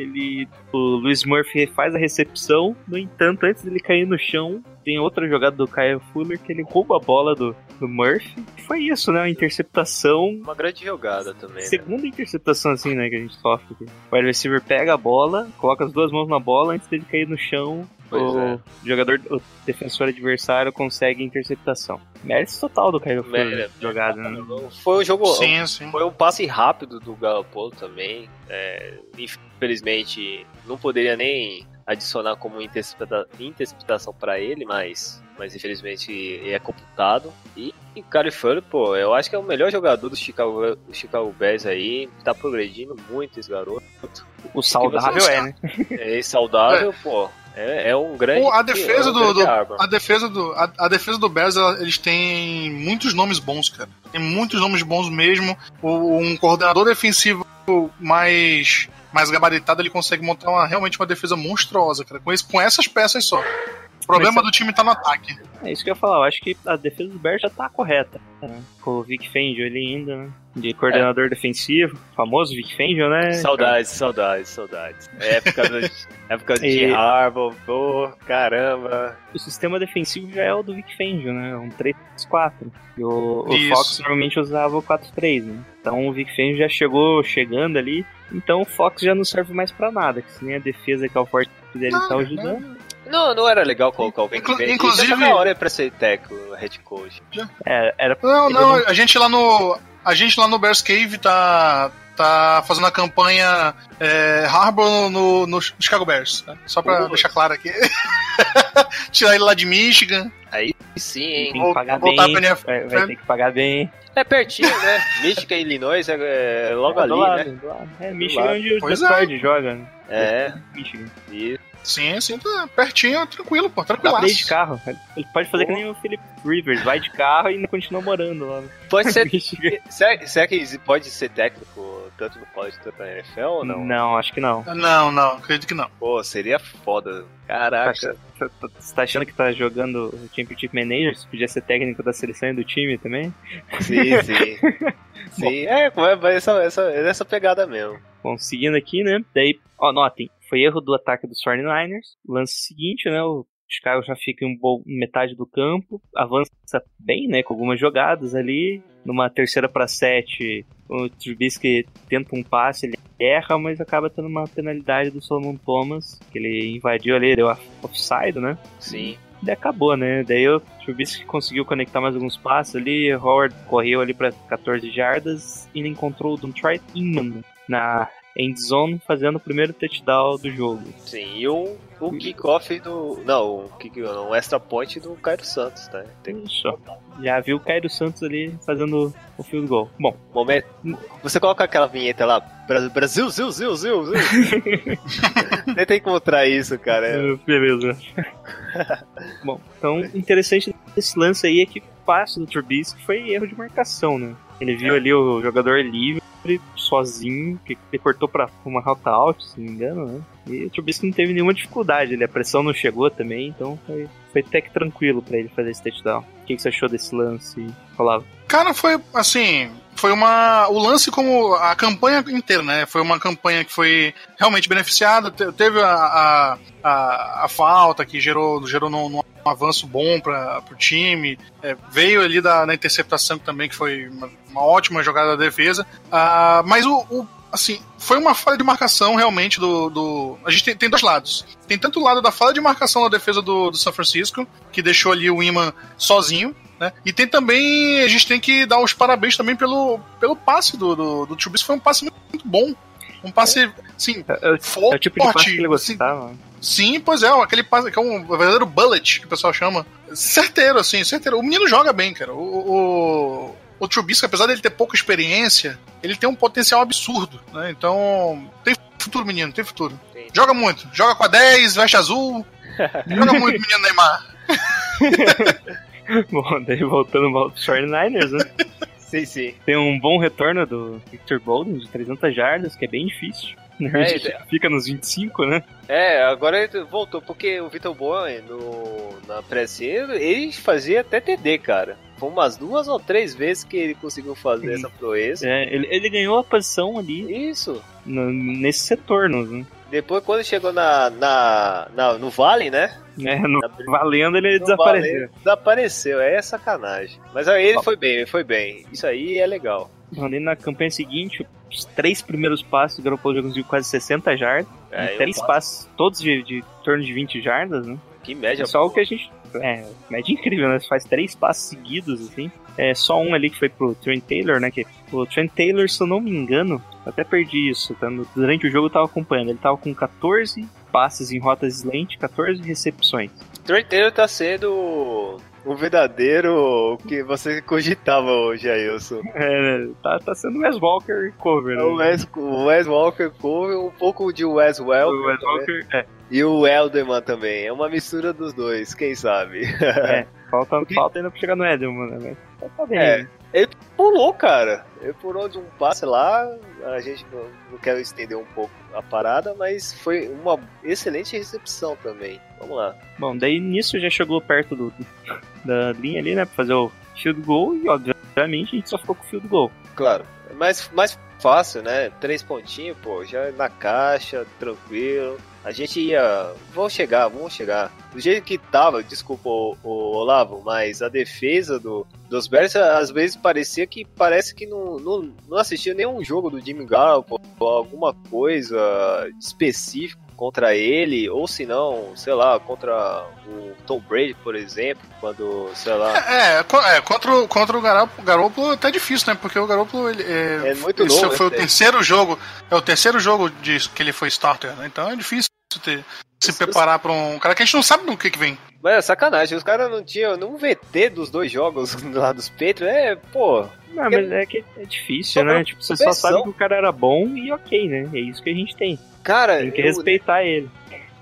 ele. O Luiz Murphy faz a recepção. No entanto, antes dele cair no chão, tem outra jogada do Kyle Fuller que ele rouba a bola do, do Murphy. E foi isso, né? Uma interceptação Uma grande jogada também. Né? Segunda interceptação assim, né, que a gente sofre. O wide receiver pega a bola, coloca as duas mãos na bola antes dele cair no chão. Pois o é. jogador, o defensor adversário consegue interceptação. Mérito total do Caio Fuller Mérito. jogada, né? Foi um jogo. Sim, sim. Foi um passe rápido do Garoppolo também. É, infelizmente, não poderia nem adicionar como intercepta- interceptação pra ele, mas, mas infelizmente é computado. E o Kyle Fuller, pô, eu acho que é o melhor jogador do Chicago, do Chicago Bears aí. Tá progredindo muito esse garoto. O saudável você- é, né? É saudável, pô. É, é um grande. A defesa é do, do- a defesa do a, a defesa do Bears ela- eles têm muitos nomes bons cara. Tem muitos nomes bons mesmo. O, um coordenador defensivo mais mais gabaritado ele consegue montar uma, realmente uma defesa monstruosa cara. Com, esse, com essas peças só problema Mas- do time tá no ataque É isso que eu ia falar. Eu acho que a defesa do Bears já tá correta. né? Com o Vic Fangio ali ainda, né? De coordenador defensivo. Famoso Vic Fangio, né? Saudades, saudades, saudades. Época, do, época de E- Harbaugh, pô, caramba. o sistema defensivo já é o do Vic Fangio, né? Um 3-4. E o, o. Fox normalmente usava o 4-3, né? Então o Vic Fangio já chegou chegando ali. Então o Fox já não serve mais pra nada. Que se nem a defesa que é o forte dele Não, tá ajudando. Não, não era legal colocar alguém Inclu- que vem. inclusive- na hora pra ser técnico, head coach. É, era não não não- a gente lá no a gente lá no Bears Cave tá tá fazendo a campanha é, Harbour no, no Chicago Bears né? só pra deixar claro aqui tirar ele lá de Michigan Aí sim, hein? tem que pagar voltar bem. Vai, vai ter que pagar bem. É pertinho, né? Michigan e Illinois é, é logo É, ali, lado, né? do lado. É, Michigan onde o Detroit joga, né? É, Michigan. e Sim, sim, tá pertinho, tranquilo, pô, Dá pra tranquilaço. ir de carro. Ele pode fazer que nem o Philip Rivers, vai de carro e ainda continua morando lá. no pode ser. Será, será que pode ser técnico tanto no college quanto na NFL ou não? Não, acho que não. Não, não, acredito que não. Pô, seria foda. Caraca. Tá- tá- Você tá achando que tá jogando o Championship Manager? Você podia ser técnico da seleção e do time também? Sim, sim. sim, é, vai vai essa, essa, essa pegada mesmo. Bom, seguindo aqui, né? Daí, ó, notem, foi erro do ataque dos 49ers. Lance seguinte, né? O Chicago já fica em metade do campo, avança bem, né? Com algumas jogadas ali. Numa terceira para sete, o Trubisky tenta um passe, ele erra, mas acaba tendo uma penalidade do Solomon Thomas, que ele invadiu ali, deu a- offside, né? Sim. Daí acabou, né? Daí o Trubisky conseguiu conectar mais alguns passos ali. Howard correu ali para 14 jardas e encontrou o Detroit Inman na end zone fazendo o primeiro touchdown do jogo. Sim, e o, o kickoff do. Não, o kick, extra point do Cairo Santos, né? Tem Isso. Já viu o Cairo Santos ali fazendo o field goal. Bom, momento. Você coloca aquela vinheta lá, Bra- Brasil, Zil, Zil, Zil, Zil. Tenta encontrar isso, cara. É- beleza. Bom, então interessante desse lance aí é que o passe do Trubisky foi erro de marcação, né? Ele viu ali o jogador livre, sozinho, que cortou pra uma rota out, se não me engano, né? E o Trubisky não teve nenhuma dificuldade, ele, a pressão não chegou também, então foi, foi até que tranquilo pra ele fazer esse touchdown. O que, que você achou desse lance, Olavo? Cara, foi assim. Foi uma. O lance como a campanha inteira, né? Foi uma campanha que foi realmente beneficiada. te- Teve a, a, a, a falta que gerou, gerou num, num avanço bom para o time. É, veio ali da, da interceptação também, que foi uma, uma ótima jogada da defesa. Ah, mas o, o- assim, foi uma falha de marcação realmente do. do a gente tem, tem dois lados. Tem tanto o lado da falha de marcação da defesa do, do São Francisco, que deixou ali o Iman sozinho. Né? E tem também. A gente tem que dar os parabéns também pelo, pelo passe do, do, do. Foi um passe muito, muito bom. Um passe, sim, É, é forte. é o tipo de passe que ele gostava. Sim, pois é, aquele passe que é um verdadeiro bullet, que o pessoal chama. Certeiro, assim, certeiro. O menino joga bem, cara. O, o, o Trubisky, apesar dele ter pouca experiência, ele tem um potencial absurdo, né? Então, tem futuro, menino, tem futuro. Tem. Joga muito. Joga com a 10, veste azul. joga muito, menino Neymar. Bom, daí voltando para os 49ers, né? Sim, sim. Tem um bom retorno do Victor Bolden de 300 jardas, que é bem difícil. Normalmente É, fica nos 25, né? É, agora ele voltou, porque o Vitor Bowen no, na pré-season, ele fazia até TD, cara. Foi umas duas ou três vezes que ele conseguiu fazer essa proeza. É, ele, ele ganhou a posição ali Isso. no- nesses retornos, né? Depois, quando chegou na, na, na- no Vale, né? É, valendo ele desapareceu. Desapareceu, é sacanagem. Mas aí ele foi bem, ele foi bem. Isso aí é legal. Mandei na campanha seguinte, os três primeiros passos, o Garoppolo conseguiu quase 60 jardas. É, três passos, todos de, de torno de 20 jardas, né? Que média. É só o que a gente. É, média incrível, né? Você faz três passos seguidos, assim. É só um ali que foi pro Trent Taylor, né? Que o Trent Taylor, se eu não me engano, até perdi isso. Tá? Durante o jogo eu tava acompanhando. Ele tava com 14 passes em rotas slant, 14 recepções. Trent Taylor tá sendo o verdadeiro que você cogitava hoje, Ailson. É, tá, tá sendo Wes Walker cover, né? O Wes, o Wes Walker Cove, um pouco de Wes Welker. O Wes. Walker, é, E o Elderman também. É uma mistura dos dois, quem sabe? é. Falta, falta ainda pra chegar no Edelman, né? Mas tá bem. É. né? Pulou, cara. Ele pulou de um passe lá. A gente não, não quer estender um pouco a parada, mas foi uma excelente recepção também. Vamos lá. Bom, daí nisso já chegou perto do, da linha ali, né? Pra fazer o field goal e, obviamente, a gente só ficou com o field goal. Claro. É mais, mais fácil, né? Três pontinhos, pô, já na caixa, tranquilo. A gente ia. Vamos chegar, vamos chegar. Do jeito que tava, desculpa, o, o Olavo, mas a defesa do, dos Bears às vezes parecia que parece que não, não, não assistia nenhum jogo do Jimmy Garoppolo alguma coisa específica contra ele, ou se não, sei lá, contra o Tom Brady, por exemplo, quando, sei lá. É, co- é, contra, o- contra o Garoppolo, Garoppolo é até difícil, né? Porque o Garoppolo ele, é, É muito novo, foi o esse- terceiro jogo, é o terceiro jogo de, que ele foi starter, né? Então é difícil ter, se preparar pra um cara que a gente não sabe no que que vem. Mas é sacanagem, os caras não tinham nenhum VT dos dois jogos lá dos Patriots. É, pô. Não, mas é que é difícil, né? Tipo, você só sabe que o cara era bom e ok, né? É isso que a gente tem. Cara, Tem que eu- respeitar ele.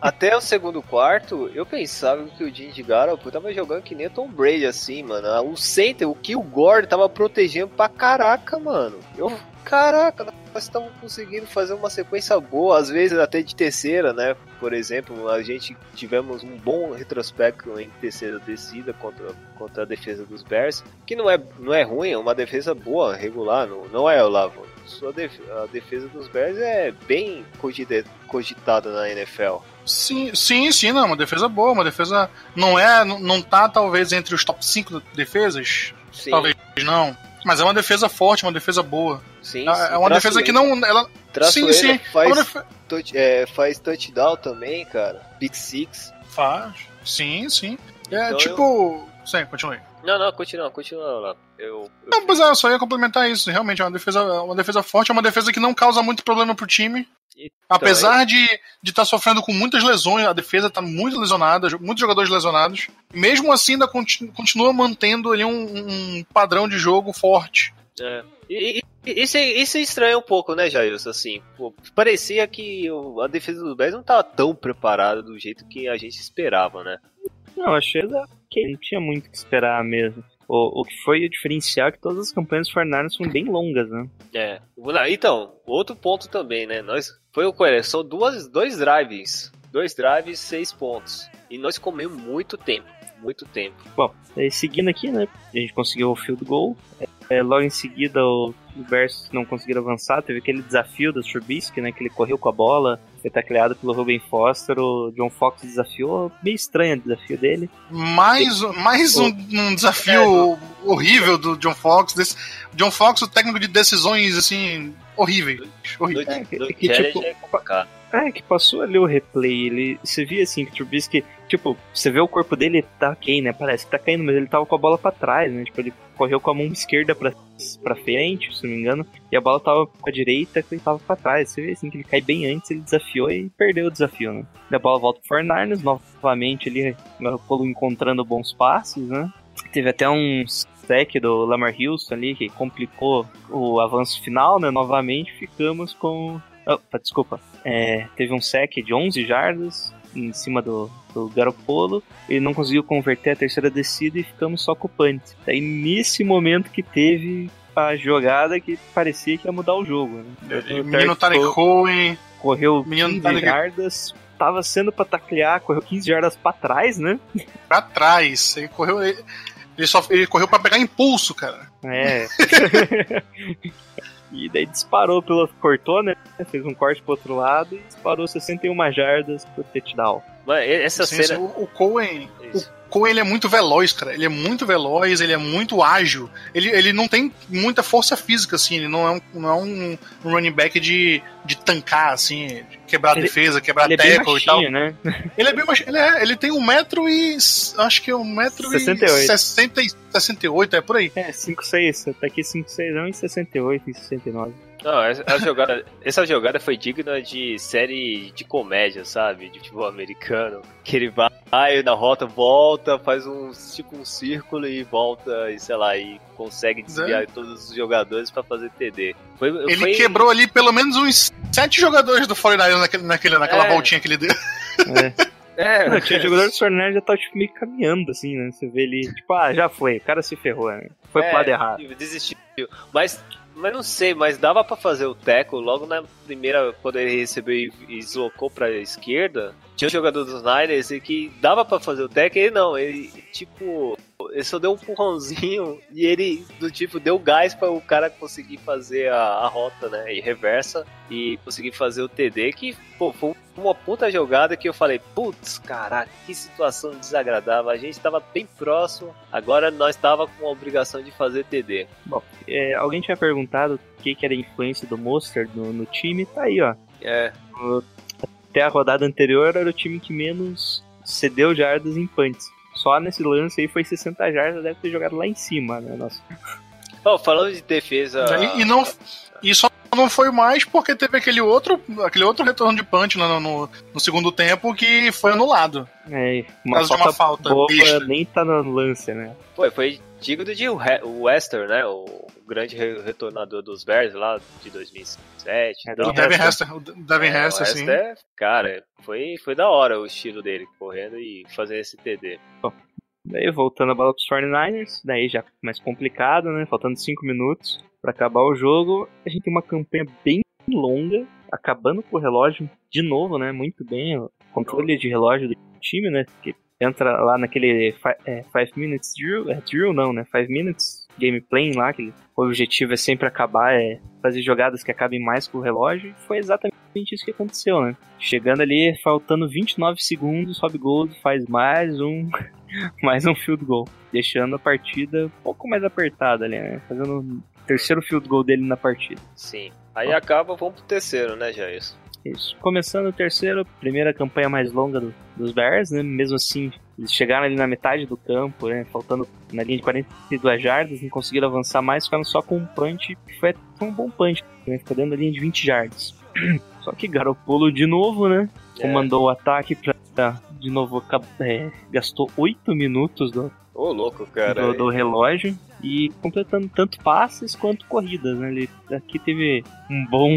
Até o segundo quarto, eu pensava que o Jim de Garoppolo tava jogando que nem Tom Brady, assim, mano. O center, o Kill Gord tava protegendo pra caraca, mano. Eu, caraca, nós estamos conseguindo fazer uma sequência boa, às vezes até de terceira, né? Por exemplo, a gente tivemos um bom retrospecto em terceira descida contra, contra a defesa dos Bears, que não é, não é ruim, é uma defesa boa, regular, não, não é, Olavo? Sua a defesa dos Bears é bem cogitada na NFL. Sim, sim, sim, não, uma defesa boa, uma defesa não é, não, tá talvez entre os top 5 defesas, Sim, talvez não, mas é uma defesa forte, uma defesa boa. sim, É- sim. é uma defesa que não, ela, sim, sim, é faz, defe- touch- é, faz touchdown também, cara. Pick six. faz, sim, sim. É Então tipo, sim, continue. Não, não, continua, continua lá. Eu, eu- Não, pois é, eu só ia complementar isso. Realmente, é uma defesa, uma defesa forte, é uma defesa que não causa muito problema pro time. Então, Apesar de estar de tá sofrendo com muitas lesões, a defesa está muito lesionada, muitos jogadores lesionados. Mesmo assim, ainda conti- continua mantendo ali um, um padrão de jogo forte. É. E, e- isso, é- isso estranha um pouco, né, Jailson? Assim, pô, parecia que a defesa do Bears não estava tão preparada do jeito que a gente esperava, né? Não, achei que não tinha muito o que esperar mesmo. O, o que foi o diferencial é que todas as campanhas do 49ers foram bem longas, né? É. Então, outro ponto também, né? Nós foi o coelho, são duas, dois drives, dois drives, seis pontos. E nós comemos muito tempo, muito tempo. Bom, daí seguindo aqui, né? A gente conseguiu o field goal. É, é, logo em seguida o, Bears não conseguiram avançar, teve aquele desafio do Trubisky, né, que ele correu com a bola, foi tacleado pelo Ruben Foster, o John Fox desafiou, meio estranho o desafio dele. Mais, mais um, um desafio horrível do John Fox. Desse, John Fox, o técnico de decisões, assim, horríveis. No, horríveis. É, que- que tipo- é. É, que passou ali o replay, ele, você via assim que o Trubisky, tipo, você vê o corpo dele tá ok, né, parece que tá caindo, mas ele tava com a bola pra trás, né, tipo, ele correu com a mão esquerda pra, pra frente, se não me engano, e a bola tava com a direita que ele tava pra trás, você vê assim que ele cai bem antes, ele desafiou e perdeu o desafio, né. E a bola volta pro Fernandes, novamente ali, o Garoppolo encontrando bons passes, né, teve até um sec do Lamar Houston ali, que complicou o avanço final, né, novamente ficamos com... Opa, desculpa. É, teve um sec de 11 jardas em cima do, do Garoppolo. Ele não conseguiu converter a terceira descida e ficamos só com o punt. Daí nesse momento que teve a jogada que parecia que ia mudar o jogo. Né? O Menino Tarek Tarek co- Cohen. correu menino 15 Tarek- jardas, tava sendo pra taclear, correu 15 jardas pra trás, né? pra trás. Ele correu. Ele, só, ele correu pra pegar impulso, cara. É. e daí disparou pelo. cortou, né? Fez um corte pro outro lado e disparou 61 jardas pro touchdown. Essa Assim, cena. o, o Cohen. Isso. O Cohen ele é muito veloz, cara. Ele é muito veloz, ele é muito ágil. Ele, ele não tem muita força física, assim. Ele não é um, não é um, running back de, de tancar, assim, de quebrar Ele- defesa, quebrar é tackle e tal. né? Ele é bem baixinho. Ele, é, ele tem um metro e. acho que é um metro 68. e 60, e 68, é por aí. É, 5-6, tá aqui 5-6 não, e 68 e 69. Não, essa jogada, essa jogada foi digna de série de comédia, sabe? De futebol americano. Que ele vai na rota, volta, faz um tipo um círculo e volta, e sei lá, e consegue desviar todos os jogadores pra fazer TD. Foi, Ele foi- quebrou ali pelo menos uns sete jogadores do 49ers naquele, naquele, naquela É. voltinha que ele deu. É. É, Não, tinha jogador do Fortnite já tava tipo, meio caminhando, assim, né? Você vê ele, tipo, ah, já foi, o cara se ferrou, né? Foi pro É, lado errado. Desistiu. Mas, mas não sei, mas dava pra fazer o teco logo na primeira, quando ele recebeu e deslocou pra esquerda. Tinha um jogador dos Niners e que dava pra fazer o teco e ele não. Ele, tipo, ele só deu um empurrãozinho e ele, do tipo, deu gás pra o cara conseguir fazer a, a rota, né? E reversa e conseguir fazer o TD, que, pô, foi uma puta jogada que eu falei, putz, caraca, que situação desagradável. A gente tava bem próximo, agora nós tava com a obrigação de fazer TD. É, alguém tinha perguntado o que, que era a influência do Monster no, no time, tá aí, ó. É, Até a rodada anterior era o time que menos cedeu jardas em punts. Só nesse lance aí foi 60 jardas, deve ter jogado lá em cima, né? Nossa. Ó, falando de defesa. E, e não, e só não foi mais porque teve aquele outro, aquele outro retorno de punch no, no, no segundo tempo que foi anulado. É, uma de uma falta falta boba nem tá no lance, né? Foi, foi digno de He- o Wester, né? O grande re- retornador dos Bears lá de 2007. É, e do O. Devin Hester. Hester, o Devin É, Hester, assim. Hester, cara, foi, foi da hora o estilo dele, correndo e fazendo esse TD. Daí voltando a bola pros 49ers, daí já mais complicado, né? Faltando 5 minutos pra acabar o jogo. A gente tem uma campanha bem longa, acabando com o relógio de novo, né? Muito bem, o controle de relógio do time, né? Que entra lá naquele 5 minutes drill, é drill não, né? 5 minutes gameplay lá, que o objetivo é sempre acabar, é fazer jogadas que acabem mais com o relógio. E foi exatamente isso que aconteceu, né? Chegando ali, faltando 29 segundos, Rob Gold faz mais um mais um field goal, deixando a partida um pouco mais apertada ali, né? Fazendo o terceiro field goal dele na partida. Sim. Aí acaba, vamos pro terceiro, né, Jair? Isso. Começando o terceiro, primeira campanha mais longa do- dos Bears, né? Mesmo assim, eles chegaram ali na metade do campo, né? Faltando na linha de 42 jardas, não conseguiram avançar mais, ficaram só com um punch, que foi, foi um bom punch, né? Ficou dentro da linha de 20 jardas. Só que Garoppolo de novo, né? É. Comandou o ataque pra. De novo, é, gastou 8 minutos do, Ô, louco, cara. do, do relógio e completando tanto passes quanto corridas, né? Ele aqui teve um bom,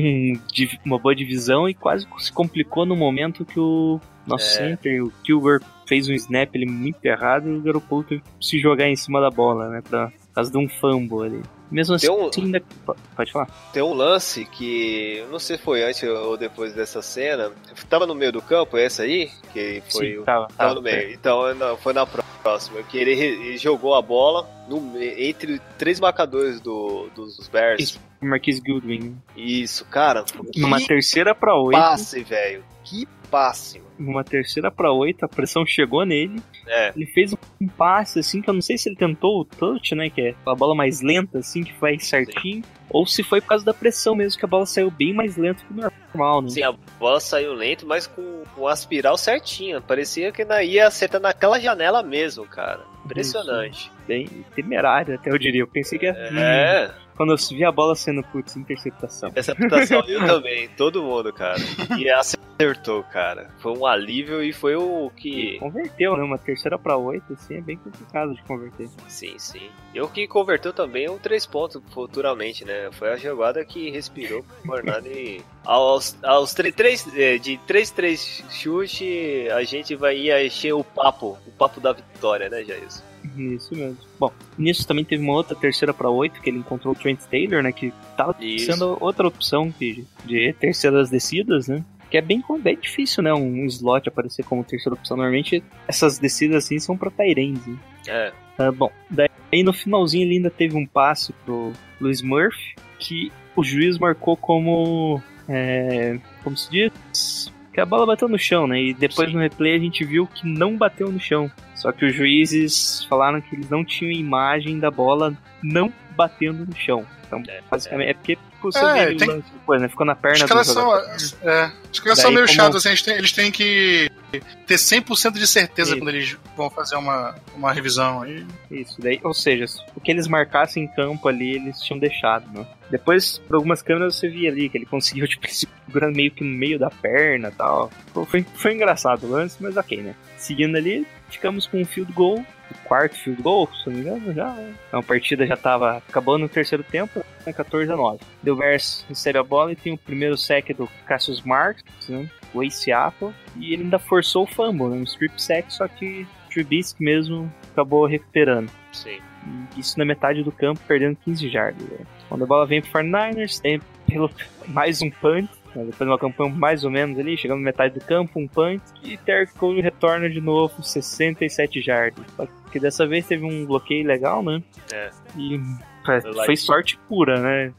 uma boa divisão e quase se complicou no momento que o nosso É. center, o Kilgore, fez um snap ele muito errado e o Garoppolo teve que se jogar em cima da bola, né? Pra, por causa de um fumble ali. Mesmo assim, um- ainda... po- Pode falar. Tem um lance que, não sei se foi antes ou depois dessa cena, tava no meio do campo, essa aí, que foi Sim, o tava, Tava tava, no meio. Então não, foi na próxima. Próximo. Que ele, ele jogou a bola no, entre três marcadores do, dos Bears. Isso. Marquis Goodwin. Isso, cara. Numa terceira pra oito. passe, velho. Que passe. Numa terceira pra oito, a pressão chegou nele. É, Ele fez um passe, assim, que eu não sei se ele tentou o touch, né? Que é a bola mais lenta, assim, que vai certinho. Ou se foi por causa da pressão mesmo, que a bola saiu bem mais lenta que o normal, né? sim, a bola saiu lento, mas com, com a espiral certinha. Parecia que na- ia acertar naquela janela mesmo, cara. Impressionante. Bem temerário, até eu diria. Eu pensei que ia. hum, É, quando eu vi a bola sendo, putz, interceptação. adaptação eu também, todo mundo, cara. E acertou, cara. Foi um alívio e foi o que. Converteu, né? Uma terceira pra oito, assim, é bem complicado de converter. Sim, sim. E o que converteu também é um três pontos futuramente, né? Foi a jogada que respirou pro Hernani. Aos, aos 3, de 3-3 chute, a gente vai ir encher o papo, o papo da vitória, né, Jair? Isso mesmo. Bom, nisso também teve uma outra terceira pra oito, que ele encontrou o Trent Taylor, né? Que tava Isso. sendo outra opção de, de terceiras descidas, né? Que é bem, bem difícil, né? Um slot aparecer como terceira opção. Normalmente essas descidas assim são pra Tyrants, né? É, Ah, bom, daí no finalzinho ele ainda teve um passe pro Luiz Murphy, que o juiz marcou como. É, como se diz? Que a bola bateu no chão, né? E depois Sim. no replay a gente viu que não bateu no chão. Só que os juízes falaram que eles não tinham imagem da bola não batendo no chão. Então, É, basicamente, é, porque você É, tem- depois, né? Ficou na perna Os do caras são, jogador. é, os caras Daí são meio como- chatos, assim, eles têm, eles têm que ter 100% de certeza Isso. quando eles vão fazer uma, uma revisão. aí Isso, daí, ou seja, o que eles marcassem em campo ali, eles tinham deixado, né? Depois, por algumas câmeras, você via ali que ele conseguiu, tipo, se segurando meio que no meio da perna e tal. Foi, foi engraçado o lance, mas ok, né? Seguindo ali, ficamos com um field goal, o quarto field goal, se não me engano, já. né? A partida já tava acabando no terceiro tempo, né? 14 a 9. Deu Bears recebe a bola e tem o primeiro sack do Cassius Marks, né? O Ace Seattle, e ele ainda forçou o fumble, né? Um strip sack, só que Trubisky mesmo acabou recuperando. sim. E Isso na metade do campo, perdendo 15 jardas. né? Quando a bola vem pro 49ers, tem pelo, mais um punt. Né? Depois de uma campanha mais ou menos ali, chegando na metade do campo, um punt. E Terry Cole retorna de novo, 67 jardas. Só que dessa vez teve um bloqueio legal, né? É. E é, foi it. sorte pura, né?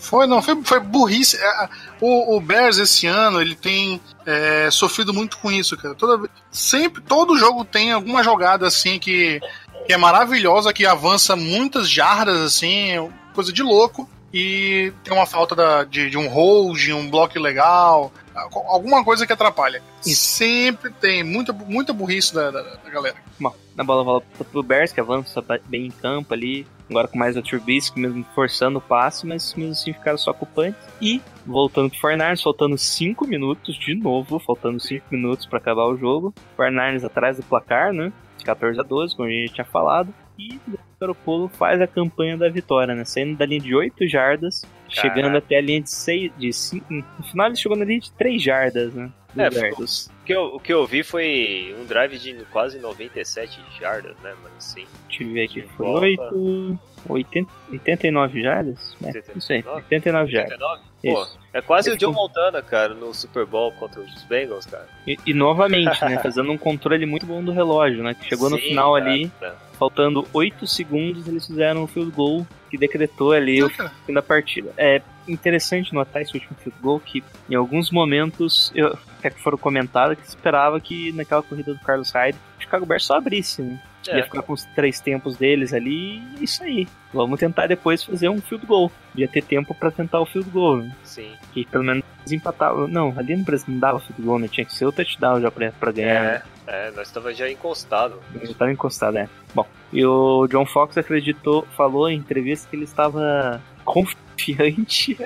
Foi, não, foi, foi burrice. É, O, o Bears esse ano, ele tem é, sofrido muito com isso, cara. Toda, sempre, todo jogo tem alguma jogada assim que, que é maravilhosa, que avança muitas jardas, assim, coisa de louco. E tem uma falta da- de, de um hold, um bloco legal, alguma coisa que atrapalha. Sempre tem muita, muita burrice da, da- da galera. Bom, na bola volta pro Bears, que avança bem em campo ali. Agora com mais o Trubisky, mesmo forçando o passe, mas mesmo assim ficaram só com o punch. E voltando pro Fornars, faltando 5 minutos de novo, faltando 5 minutos para acabar o jogo. Fornars atrás do placar, né? De 14 a 12, como a gente tinha falado. E o Garoppolo faz a campanha da vitória, né? Saindo da linha de 8 jardas, chegando até a linha de 6. De 5, no final ele chegou na linha de 3 jardas, né? É, Bears. O que, eu, o que eu vi foi um drive de quase 97 jardas, né, mano? Sim. Deixa eu ver aqui. Foi volta. 8. 80, 89 jardas? É, isso aí, 89? 89 jardas. 89? Pô, Isso. É quase o Esse Joe foi- Montana, cara, no Super Bowl contra os Bengals, cara. E, e novamente, né? Fazendo um controle muito bom do relógio, né? Que chegou no Sim, final cara. ali, faltando 8 segundos, eles fizeram um field goal que decretou ali o Cara, fim da partida. É interessante notar esse último field goal que em alguns momentos eu até que foram comentados que esperava que naquela corrida do Carlos Hyde o Chicago Bears só abrisse, né? É. Ia ficar com os três tempos deles ali e isso aí. Vamos tentar depois fazer um field goal. Ia ter tempo pra tentar o field goal, né? Sim. Que pelo menos empatava. Não, ali no Brasil não dava field goal, né? Tinha que ser o touchdown já pra, pra ganhar. né? É, é, nós tava já encostado. Ele estava encostado, né? Bom, e o John Fox acreditou, falou em entrevista que ele estava confiante.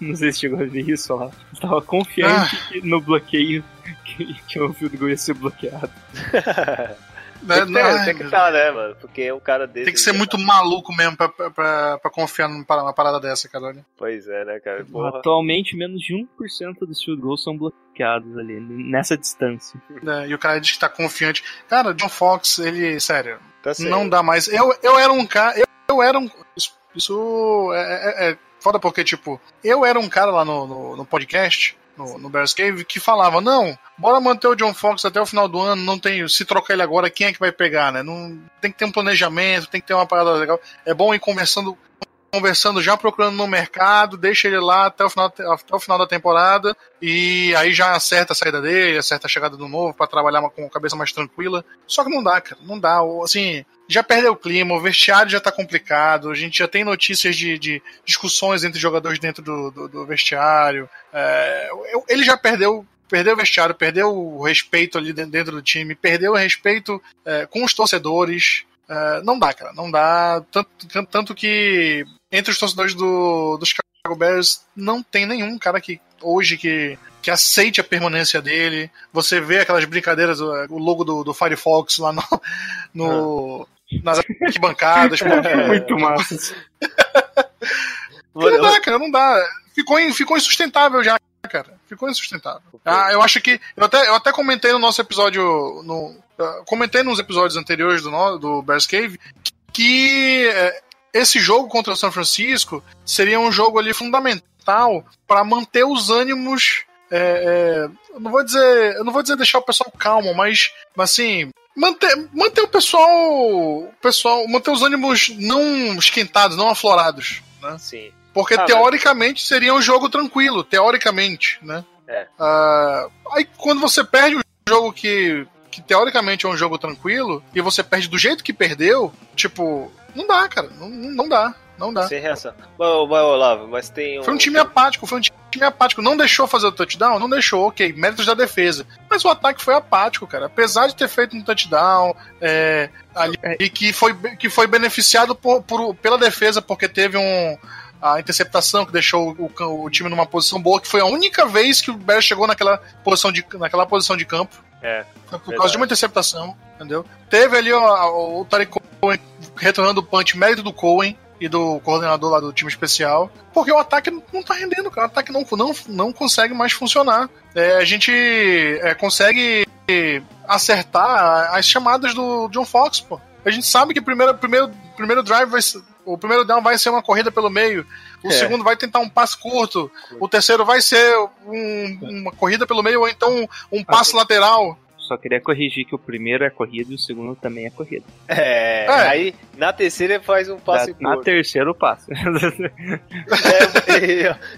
Não sei se chegou a ver isso lá. Estava confiante Ah. que no bloqueio que, que o field goal ia ser bloqueado. né, Tem que, ter, ai, tem que estar, né, mano? Porque um cara desse. tem que ser muito maluco mesmo pra, pra, pra, pra confiar numa parada dessa, cara. olha. Pois é, né, cara? Porra. Atualmente, menos de 1% dos field goals são bloqueados ali, nessa distância. né, E o cara diz que tá confiante. Cara, John Fox, ele, sério, Tá certo. não dá mais. Eu, eu era um cara. Eu, eu era um. Isso, isso é, é- é foda porque, tipo, eu era um cara lá no, no, no podcast no, no Bears Cave que falava: não, bora manter o John Fox até o final do ano, não tem. Se trocar ele agora, quem é que vai pegar, né? Não, tem que ter um planejamento, tem que ter uma parada legal. É bom ir conversando conversando já procurando no mercado, deixa ele lá até o final, até o final da temporada e aí já acerta a saída dele, acerta a chegada do novo para trabalhar com a cabeça mais tranquila. Só que não dá, cara, não dá. Assim, já perdeu o clima, o vestiário já tá complicado, a gente já tem notícias de, de discussões entre jogadores dentro do, do, do vestiário. É, ele já perdeu perdeu o vestiário, perdeu o respeito ali dentro do time, perdeu o respeito é, com os torcedores. É, não dá, cara, não dá. Tanto, tanto que entre os torcedores do, do Chicago Bears não tem nenhum cara que hoje que, que aceite a permanência dele. Você vê aquelas brincadeiras, o logo do, do Firefox lá no, no nas arquibancadas. É muito massa. não dá, cara, não dá. Ficou, ficou insustentável já, cara. Ficou insustentável. Ah, eu acho que. Eu até, eu até comentei no nosso episódio. No, comentei nos episódios anteriores do, do Bears Cave que é, esse jogo contra o São Francisco seria um jogo ali fundamental para manter os ânimos. É, é, eu não vou dizer, eu não vou dizer deixar o pessoal calmo, mas, mas assim manter, manter o pessoal, o pessoal, manter os ânimos não esquentados, não aflorados, né? Sim. Porque ah, teoricamente mas... seria um jogo tranquilo, teoricamente, né? É. Uh, aí quando você perde um jogo que, que teoricamente é um jogo tranquilo e você perde do jeito que perdeu, tipo, não dá, cara. Não, não dá. Não dá. Sem reação. Mas, mas, Olavo, mas tem um... Foi um time apático, foi um time apático. Não deixou fazer o touchdown? Não deixou, ok. Méritos da defesa. Mas o ataque foi apático, cara. Apesar de ter feito um touchdown, é, ali, e que foi, que foi beneficiado por, por, pela defesa, porque teve um, a interceptação que deixou o, o, time numa posição boa, que foi a única vez que o Bears chegou naquela posição de, naquela posição de campo. É. Foi por verdade. causa de uma interceptação, entendeu? Teve ali ó, o, Cohen retornando o punch, mérito do Cohen e do coordenador lá do time especial, porque o ataque não tá rendendo, cara. O ataque não, não, não consegue mais funcionar. É, a gente é, consegue acertar as chamadas do John Fox, pô. A gente sabe que o primeiro, primeiro, primeiro drive vai ser, o primeiro down vai ser uma corrida pelo meio, o é. segundo vai tentar um passe curto, o terceiro vai ser um, uma corrida pelo meio ou então um passe lateral. Só queria corrigir que o primeiro é corrida e o segundo também é corrida. É, é. aí na terceira faz um passe na, curto. Na terceira o passe.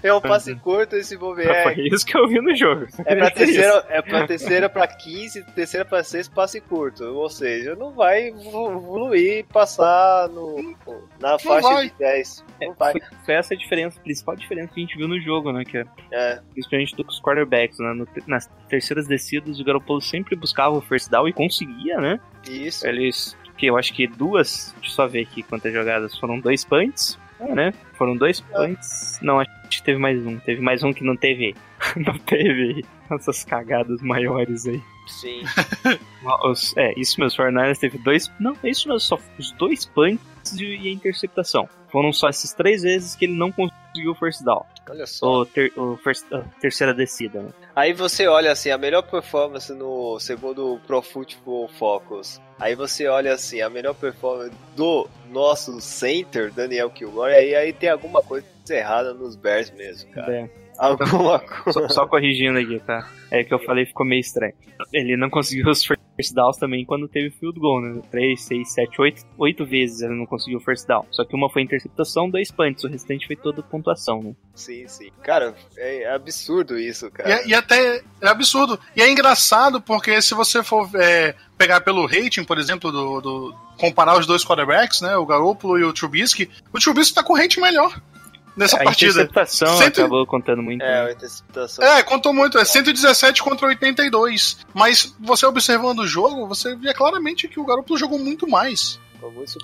é, é, um passe curto esse bobear. Foi isso que eu vi no jogo. É pra terceira, é pra terceira pra 15, terceira pra 6, passe curto. Ou seja, não vai evoluir e passar no, na faixa vai. de 10. Não vai. Foi, foi, essa a diferença, a principal diferença que a gente viu no jogo, né? Que é, é. Principalmente dos quarterbacks, né? No, nas terceiras descidas, o Garoppolo sempre buscava o first down e conseguia, né? Isso. Eles, que eu acho que duas, deixa eu só ver aqui quantas jogadas, foram dois punts, é, né? Foram dois punts. Não, acho que teve mais um. Teve mais um que não teve. não teve essas cagadas maiores aí. Sim. Os, é, isso mesmo, o 49 teve dois. Não, isso mesmo, só os dois punts e a interceptação. Foram só essas três vezes que ele não conseguiu o first down. Olha só. O, ter, o first, terceira descida, né? Aí você olha assim, a melhor performance no segundo Pro Football Focus. Aí você olha assim, a melhor performance do nosso center, Daniel Kilgore, aí, aí tem alguma coisa errada nos Bears mesmo, cara. É. Alguma coisa. Só, só, corrigindo aqui, tá? É que eu falei ficou meio estranho. Ele não conseguiu os first downs também quando teve field goal, né? 3, 6, 7, 8, 8 vezes ele não conseguiu first down. Só que uma foi interceptação, dois punts. O restante foi toda pontuação, né? Sim, sim. Cara, é absurdo isso, cara. E, e até é absurdo. E é engraçado porque se você for é, pegar pelo rating, por exemplo, do, do, comparar os dois quarterbacks, né? O Garoppolo e o Trubisky, o Trubisky tá com rating melhor nessa a partida. A interceptação Cento... acabou contando muito. É, né? a interceptação. É, contou muito. É 117 contra 82. Mas você observando o jogo, você via claramente que o Garoppolo jogou muito mais.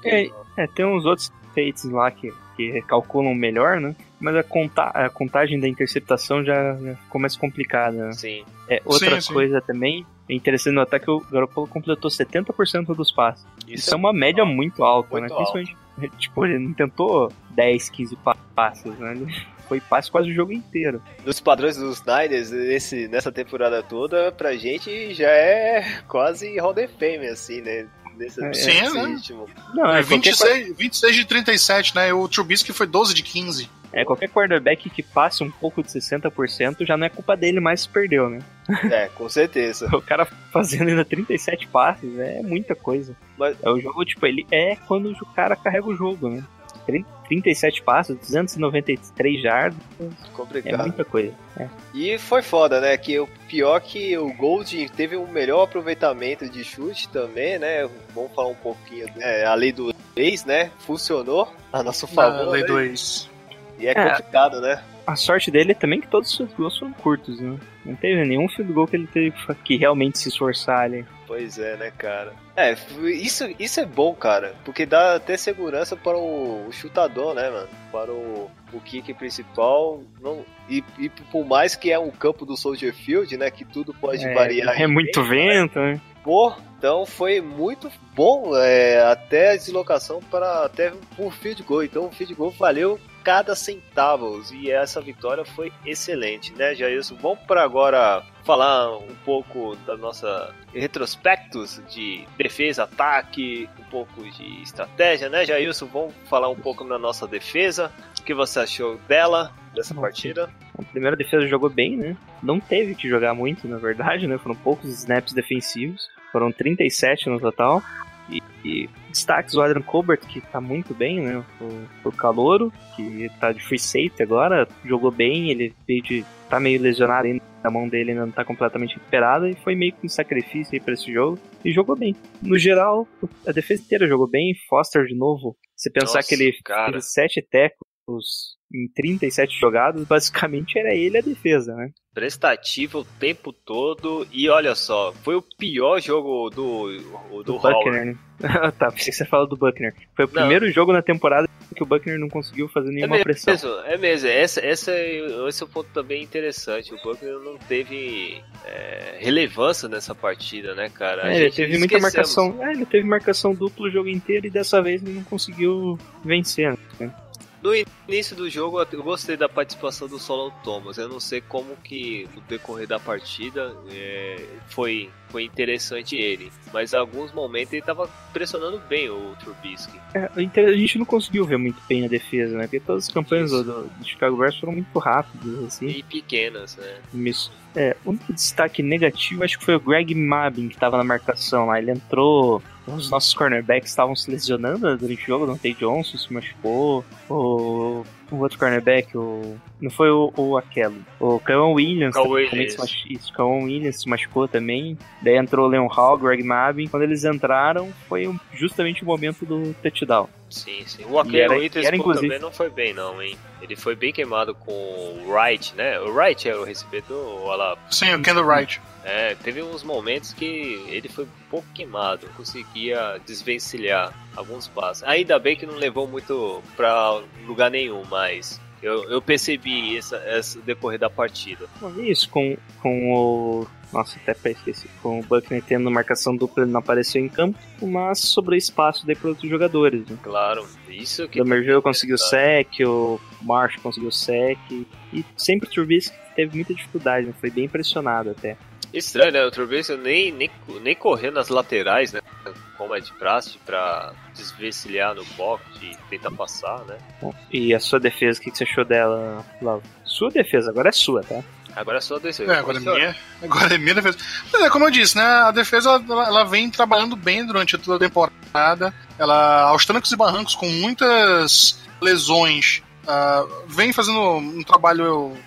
É, é, tem uns outros feitos lá que, que calculam melhor, né? Mas a, conta, a contagem da interceptação já, já ficou mais complicada. Né? Sim. É, outra sim, coisa sim. também é interessante notar que o Garoppolo completou 70% dos passes. Isso, Isso é uma média muito alta, muito né? Principalmente Tipo, ele não tentou 10, 15 passos, né? Ele foi passe quase o jogo inteiro. Nos padrões dos Niners, esse, nessa temporada toda, pra gente já é quase Hall of Fame, assim, né? Nesse, é, Sim, né? ritmo. Não, é 26, 26 de 37, né? O Trubisky foi 12 de 15. É, qualquer quarterback que passe um pouco de 60% já não é culpa dele, mas perdeu, né? É, com certeza. O cara fazendo ainda 37 passes é muita coisa. Mas- É o jogo, tipo, ele é quando o cara carrega o jogo, né? 30 37 passes, 293 jardas, é Complicado. muita coisa. É. E foi foda, né? Que o pior que o Gold teve um melhor aproveitamento de chute também, né? Vamos falar um pouquinho. É, a lei do ex, né? Funcionou a nosso favor. lei né? do ex. E é É. complicado, né? A sorte dele é também que todos os seus gols foram curtos, né? Não teve nenhum field goal que ele teve que realmente se esforçar ali. Pois é, né, cara? É, isso, isso é bom, cara, porque dá até segurança para o, o chutador, né, mano? Para o, o kick principal. Não, e, e por mais que é um campo do Soldier Field, né, que tudo pode É, variar. é muito vento, né? Pô, então foi muito bom é, até a deslocação para até o field goal. Então o field goal valeu cada centavo e essa vitória foi excelente, né, Jailson? Vamos para agora falar um pouco da nossa retrospectos de defesa, ataque, um pouco de estratégia, né, Jailson? Vamos falar um pouco na nossa defesa. O que você achou dela, dessa partida? A primeira defesa jogou bem, né? Não teve que jogar muito, na verdade, né? Foram poucos snaps defensivos. Foram 37 no total. E, e destaques o Adrian Colbert, que tá muito bem, né? O, o Calouro, que tá de free safety agora, jogou bem, ele veio de, tá meio lesionado ainda, a mão dele ainda não tá completamente recuperada, e foi meio que um sacrifício aí pra esse jogo, e jogou bem. No geral, a defesa inteira jogou bem, Foster de novo, você pensar Nossa, que ele cara. fez 7 tecos em 37 jogadas, basicamente era ele a defesa, né? prestativo o tempo todo e olha só, foi o pior jogo do do, do. Buckner, né? tá, pensei que você fala do Buckner. Foi o Não. primeiro jogo na temporada que o Buckner não conseguiu fazer É nenhuma pressão. mesmo, é mesmo. Essa, essa, é- esse é um ponto também interessante. O Buckner não teve é, relevância nessa partida, né, cara? É, ele teve muita esquecemos. marcação. É, ele teve marcação dupla o jogo inteiro e dessa vez ele não conseguiu vencer. Né? No início do jogo, eu gostei da participação do Solon Thomas. Eu não sei como que no decorrer da partida é, foi, foi interessante ele. Mas em alguns momentos ele tava pressionando bem o Trubisky. É, a gente não conseguiu ver muito bem a defesa, né? Porque todas as campanhas do, do- do Chicago Bears foram muito rápidas, assim. E pequenas, né? Isso. É, o único destaque negativo acho que foi o Greg Mabin que tava na marcação lá. Ele entrou. Os nossos cornerbacks estavam se lesionando durante o jogo. Dante Johnson se machucou. O, o outro cornerback, o. Não foi o, o aquele. O Caon Williams. Também Williams. machu- Isso, Caon Williams se machucou também. Daí entrou o Leon Hall, Greg Mabin. Quando eles entraram, foi justamente o momento do touchdown. Sim, sim. O Akira era- Witherspoon era, inclusive- também não foi bem, não, hein? Ele foi bem queimado com o Wright, né? O Wright era o recebedor, olha lá. Sim, o Kendall Wright. É, teve uns momentos que ele foi um pouco queimado, conseguia desvencilhar alguns passos. Ainda bem que não levou muito pra lugar nenhum, mas eu, eu percebi essa, essa decorrer da partida. Isso, com, com o. Nossa, até esqueci. Com o Buckner tendo marcação dupla, ele não apareceu em campo, mas sobrou espaço daí para outros jogadores. Né? Claro, isso que. O Damerville conseguiu sec, o Marsh conseguiu sec, e sempre o Trubisky teve muita dificuldade, né? foi bem pressionado até. Estranho, né? O Trubisky nem, nem, nem correu nas laterais, né? Como é de praxe, pra desvencilhar no box e tentar passar, né? E a sua defesa, o que, que você achou dela, Lau? Sua defesa, agora é sua, tá? Agora é só descer. É, agora é minha. Agora é minha defesa. Mas é como eu disse, né? A defesa ela, ela vem trabalhando bem durante toda a temporada. Ela, aos trancos e barrancos, com muitas lesões, ah, vem fazendo um trabalho,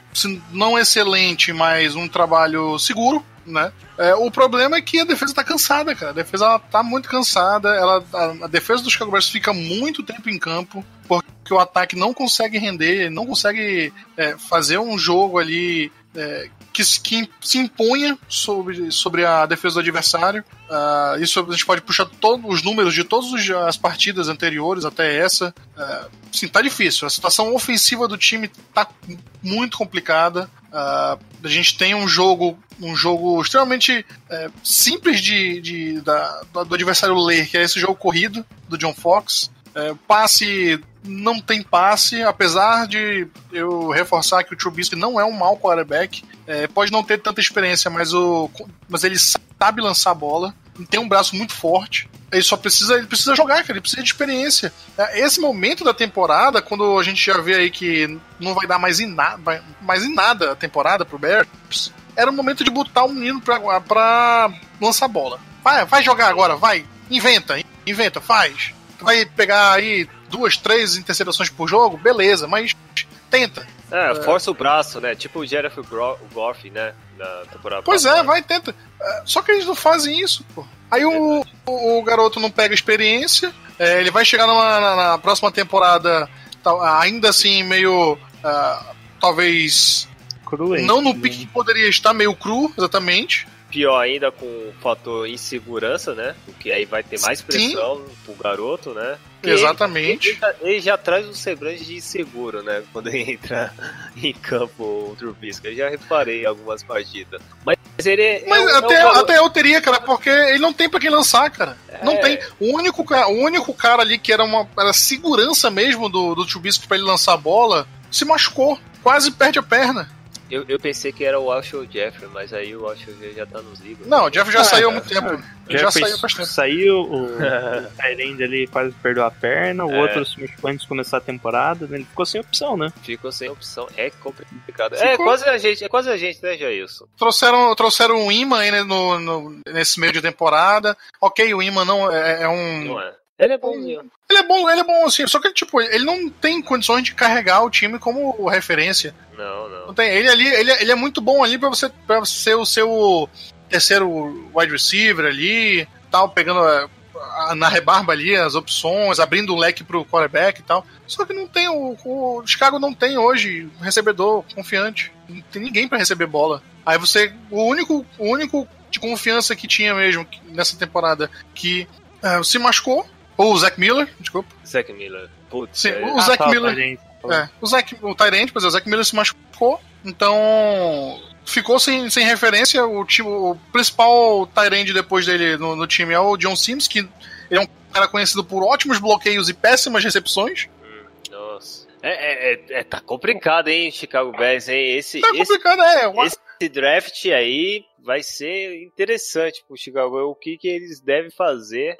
não excelente, mas um trabalho seguro, né? É, o problema é que a defesa tá cansada, cara. A defesa ela tá muito cansada. Ela, a, a defesa do Chicago Bears fica muito tempo em campo porque o ataque não consegue render, não consegue é, fazer um jogo ali é, que, se- que se imponha sobre, sobre a defesa do adversário. Ah, isso a gente pode puxar todos os números de todas as partidas anteriores até essa. Ah, sim, tá difícil. A situação ofensiva do time tá muito complicada. Ah, a gente tem um jogo um jogo extremamente é, simples de, de- da- do adversário ler, que é esse jogo corrido do John Fox. É, passe não tem passe, apesar de eu reforçar que o Trubisky não é um mau quarterback. É, pode não ter tanta experiência, mas, o, mas ele sabe lançar a bola. Tem um braço muito forte. Ele só precisa, ele precisa jogar, cara, ele precisa de experiência. É, Esse momento da temporada, quando a gente já vê aí que não vai dar mais em nada, mais em nada a temporada pro Bears, era o momento de botar o menino pra, pra lançar bola. Vai, vai jogar agora, vai, inventa, inventa, faz. Vai pegar aí duas, três interceptações por jogo, beleza, mas tenta. É, força o braço, né? Tipo o Jeff Goff, né? Na temporada Pois é, passada. vai, tenta. É, Só que eles não fazem isso, pô. Aí o, o, o garoto não pega experiência, é, ele vai chegar numa- na, na próxima temporada tal- ainda assim meio. ah, talvez. Cruente, não no né? pique que poderia estar, meio cru, exatamente. Pior ainda com o fator insegurança, né? Porque aí vai ter mais pressão pro garoto, né? Exatamente. Ele, ele já- ele já traz um semblante de inseguro, né? Quando ele entra em campo o Trubisky. Eu já reparei algumas partidas. Mas ele é. Mas é um- é um até, até eu teria, cara, porque ele não tem pra quem lançar, cara. Não É. tem. O único, o único cara ali que era uma era segurança mesmo do, do Trubisky pra ele lançar a bola se machucou. Quase perde a perna. Eu, eu pensei que era o Alshon Jeffrey, mas aí o Alshon já tá nos livros. Não, o Jeff já Ah, saiu há é. muito tempo. Ele já Jeffrey saiu faz tempo. saiu, o Tyrande ali quase perdeu a perna, o É. outro se machucou antes de começar a temporada, né? ele ficou sem opção, né? Ficou sem opção. É complicado. Ficou. É quase a gente, é quase a gente, né, Jailson? Trouxeram, trouxeram um imã aí né, no, no- nesse meio de temporada. Ok, o imã não é, é um. Não é? Ele é bonzinho. Ele é bom, ele é bom assim, só que tipo, ele não tem condições de carregar o time como referência. Não, não. Não tem. Ele ali, ele, ele é muito bom ali pra você, você ser o seu terceiro wide receiver ali, tal, pegando a- a- na rebarba ali as opções, abrindo o leque pro quarterback e tal. Só que não tem o, o Chicago não tem hoje um recebedor confiante. Não tem ninguém pra receber bola. Aí você, o único, o único de confiança que tinha mesmo nessa temporada que eh, se machucou, ou o Zach Miller, desculpa. Zack Miller. Putz, Sim, é- o Zach tá, Miller. Tyrande. É, o Zac, o Tyrant, pois é, o Zac Miller se machucou, então ficou sem, sem referência. O, time, o principal Tyrant depois dele no, no time é o John Sims, que ele é um cara conhecido por ótimos bloqueios e péssimas recepções. Hum, nossa. É, é, é- é- tá complicado, hein, Chicago Bears, hein? Esse, Tá esse, complicado, é. esse draft aí vai ser interessante pro Chicago. O que, que eles devem fazer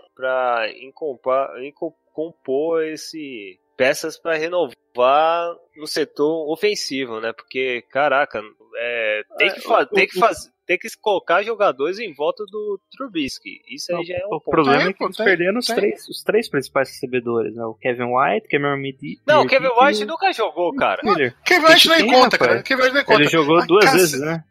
encom- compor esse peças pra renovar no setor ofensivo, né? Porque, caraca, é, tem que, fa- tem que fazer. Tem que colocar jogadores em volta do Trubisky. Isso aí já é um O ponto. problema Tem, é que tem, perderam os três, os três principais recebedores, né? O Kevin White, Cameron Midi. Não, o Kevin White nunca jogou, cara. Kevin White tem, conta, cara. Kevin White nem conta. Ele jogou duas vezes, né?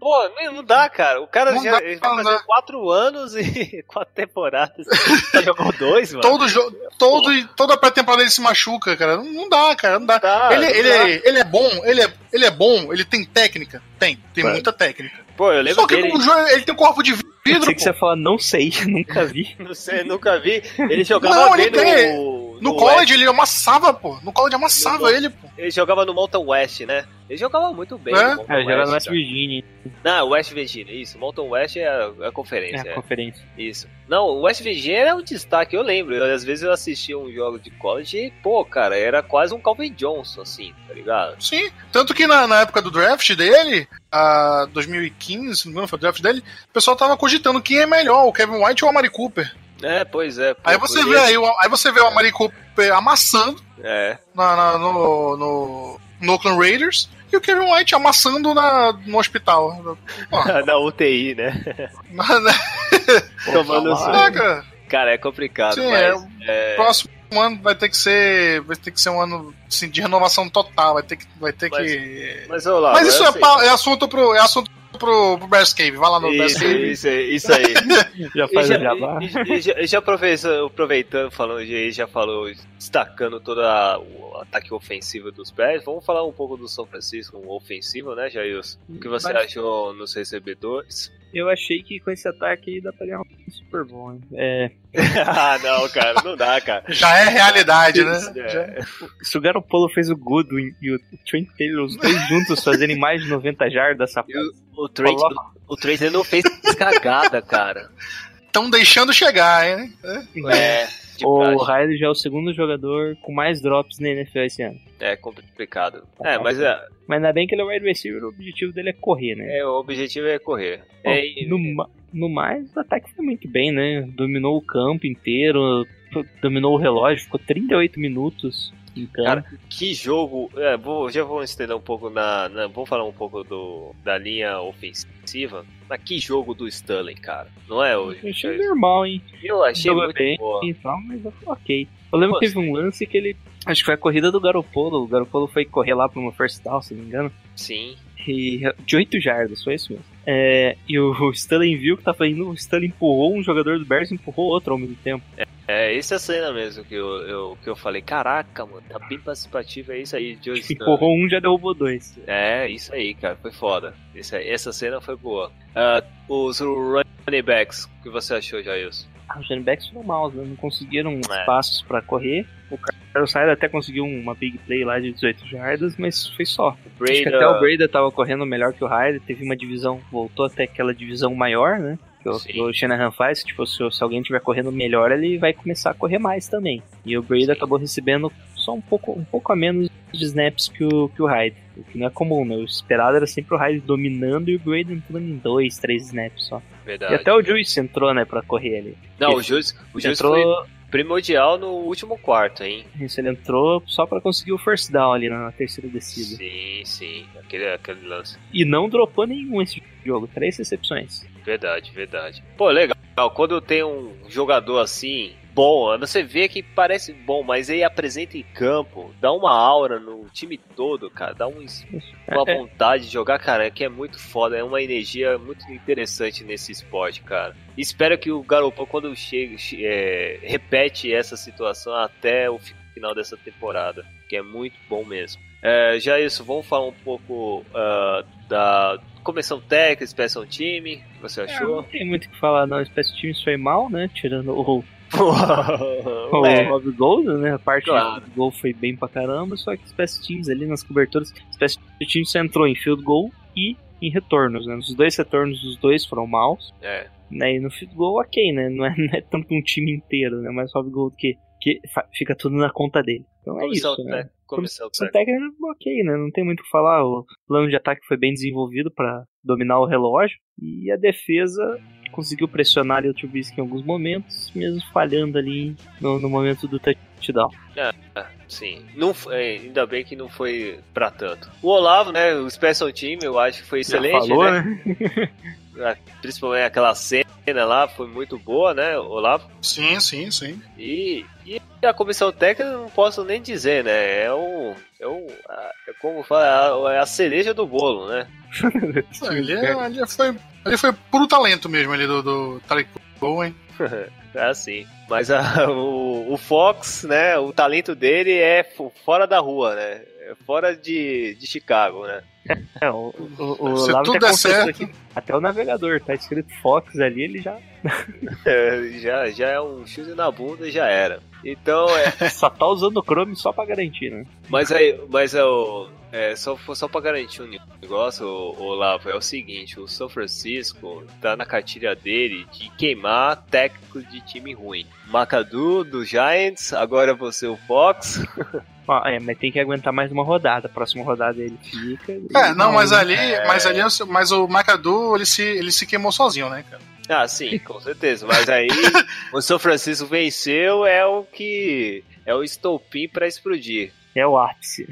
Pô, não dá, cara. O cara Não já dá, ele vai fazer dá. quatro anos e quatro temporadas. Só jogou dois, mano. Todo jo- todo, toda pré-temporada ele se machuca, cara. Não, não dá, cara. Não dá. dá, ele, não ele, dá. é, ele é bom, ele é, ele é bom, ele tem técnica. Tem, tem É. muita técnica. Pô, eu lembro Só que dele. o jogo, ele tem um corpo de vidro. Que você ia falar, não sei, nunca vi. Não sei, nunca vi. Ele jogava Não, ele tem. no. No no college West. ele amassava, pô. No college amassava ele, pô. Ele jogava no Mountain West, né? Ele jogava muito bem. É? no É, jogar no West cara. Virginia, Não, West Virginia, isso. Mountain West é a, a é conferência. a é. conferência. Isso. Não, o West Virginia era um destaque, eu lembro. Eu, às vezes eu assistia um jogo de college e, pô, cara, era quase um Calvin Johnson, assim, tá ligado? Sim. Tanto que na, na época do draft dele, a 2015, se não me engano, foi o draft dele, o pessoal tava cogitando quem é melhor, o Kevin White ou o Amari Cooper. É, pois é. Aí você vê aí, o- aí você vê o Amari Cooper amassando É. na, na- no, no, no Oakland Raiders e o Kevin White amassando na, no hospital. Na UTI, né? na- Tomando. Ah, cara, Cara, é complicado, Sim, mas. é, próximo ano vai ter que ser. Vai ter que ser um ano assim, de renovação total. Vai ter que. Vai ter Mas- que... Mas, Lauro, Mas isso é, pa- é assunto pro. É assunto pro, pro Bears Cave. Vai lá no Bears Isso, Cave. isso, isso aí. Já faz já, o jabá. e- e já, já aproveitando, aproveitando, falando de já falou, destacando todo a- o ataque ofensivo dos Bears, vamos falar um pouco do São Francisco, um ofensivo, né, Jailson? O que você Mas- achou nos recebedores? Eu achei que com esse ataque dá pra ganhar um super bom, hein? É, ah, não, cara, não dá, cara. Já é realidade, né? É, se o Garoppolo fez o Goodwin e o Trent Taylor, os dois juntos fazerem mais de 90 jardas, essa o, o Trent, o Trent não fez cagada, cara. Estão deixando chegar, hein? É. de O. Riley já é o segundo jogador com mais drops na NFL esse ano. É complicado. É, mas é, Mas ainda bem que ele é wide receiver, o objetivo dele é correr, né? é, o objetivo é correr. Bom, É, no, no mais, o ataque foi muito bem, né? Dominou o campo inteiro, dominou o relógio, ficou 38 minutos campo. Cara, que jogo. É, vou, já vou estender um pouco na, na- Vamos falar um pouco do, da linha ofensiva. Mas que jogo do Sterling, cara. Não é hoje? Eu achei normal, hein? Eu achei muito bem boa. e tal, mas ok. Eu lembro que teve um lance que ele. Acho que foi a corrida do Garopolo. O Garopolo foi correr lá pra uma first down, se não me engano. Sim. E, de 8 jardas, foi isso mesmo. É, e o, Sterling viu que tava indo, o Sterling empurrou um jogador do Bears e empurrou outro ao mesmo tempo. É, essa cena mesmo que eu, eu, que eu falei. Caraca, mano, tá bem participativo. É isso aí, Joe. Empurrou um já derrubou dois. É, isso aí, cara, foi foda. Isso aí, essa cena foi boa. Ah, os running backs, o que você achou, Jailson? Ah, os running backs foram maus, né? Não conseguiram É. espaços pra correr. O Carlos Hyde até conseguiu uma big play lá de 18 jardas, mas foi só. O Acho que Breda- até o Breda tava correndo melhor que o Hyde, teve uma divisão, voltou até aquela divisão maior, né? Que o, que o Shanahan faz, tipo, se, se alguém estiver correndo melhor, ele vai começar a correr mais também. E o Breda Sim. acabou recebendo só um pouco, um pouco a menos de snaps que o, que o Hyde, o que não é comum, né? O esperado era sempre o Hyde dominando e o Breda entrando em dois, três snaps só. Verdade. E até o Juice entrou, né, pra correr ali. Não, o Juiz, o Juiz entrou, foi primordial no último quarto, hein? isso, ele entrou só pra conseguir o first down ali na terceira descida. Sim, sim. Aquele, aquele lance. E não dropou nenhum esse jogo, três recepções. Verdade, verdade. Pô, legal. Quando tem um jogador assim, bom, você vê que parece bom, mas ele apresenta em campo, dá uma aura no time todo, cara. Dá um, uma É, vontade de jogar, cara, que é muito foda. É uma energia muito interessante nesse esporte, cara. Espero que o Garoppolo, quando chega, che- é, repete essa situação até o final dessa temporada, que é muito bom mesmo. É, já isso, vamos falar um pouco ah, da comissão técnica, special time, o que você É, não achou? tem muito o que falar, não. Special Teams foi mal, né? Tirando o, o é, Rob Gold, né? A parte Claro. do gol foi bem pra caramba, só que o Special Teams ali nas coberturas, o Special Teams entrou em field goal e em retornos, né? Os dois retornos dos dois foram maus, é, né? E no field goal, ok, né? Não é, não é tanto um time inteiro, né? Mas o Rob Gold que, que fica tudo na conta dele. Então é comissão isso, né? Comissão técnica. técnica, ok, né? Não tem muito o que falar. O plano de ataque foi bem desenvolvido pra dominar o relógio. E a defesa conseguiu pressionar ali o Trubisky em alguns momentos, mesmo falhando ali no, no momento do touchdown. Sim, não, foi- é, ainda bem que não foi pra tanto. O Olavo, né, o special team, eu acho que foi excelente, Já falou, né? né? Principalmente aquela cena lá, foi muito boa, né, Olavo? Sim, sim, sim. E, e a comissão técnica não posso nem dizer, né? É o. É É como fala, é a cereja do bolo, né? Ali, ali, foi, ali foi puro talento mesmo ali do, do Tarek Bowen. É assim. Mas a- o, o Fox, né? O talento dele é fo- fora da rua, né? Fora de, de Chicago, né? É, o, o, o Se Olavo tudo confessou certo. que até o navegador tá escrito Fox ali, ele já É, já, já é um chute na bunda e já era. Então, é, só tá usando o Chrome só pra garantir, né? mas aí, mas é o. É, só, só pra garantir um negócio, o, Olavo, é o seguinte, o São Francisco tá na cartilha dele de queimar técnico de time ruim. Macadu do Giants, agora você o Fox. Ó, é, mas tem que aguentar mais uma rodada. A próxima rodada ele fica. É, e- não, mas ali, É. mas ali, mas o McAdoo, ele se, ele se queimou sozinho, né, cara? Ah, sim, com certeza. Mas aí o São Francisco venceu é o que é o estopim pra explodir. É o ápice.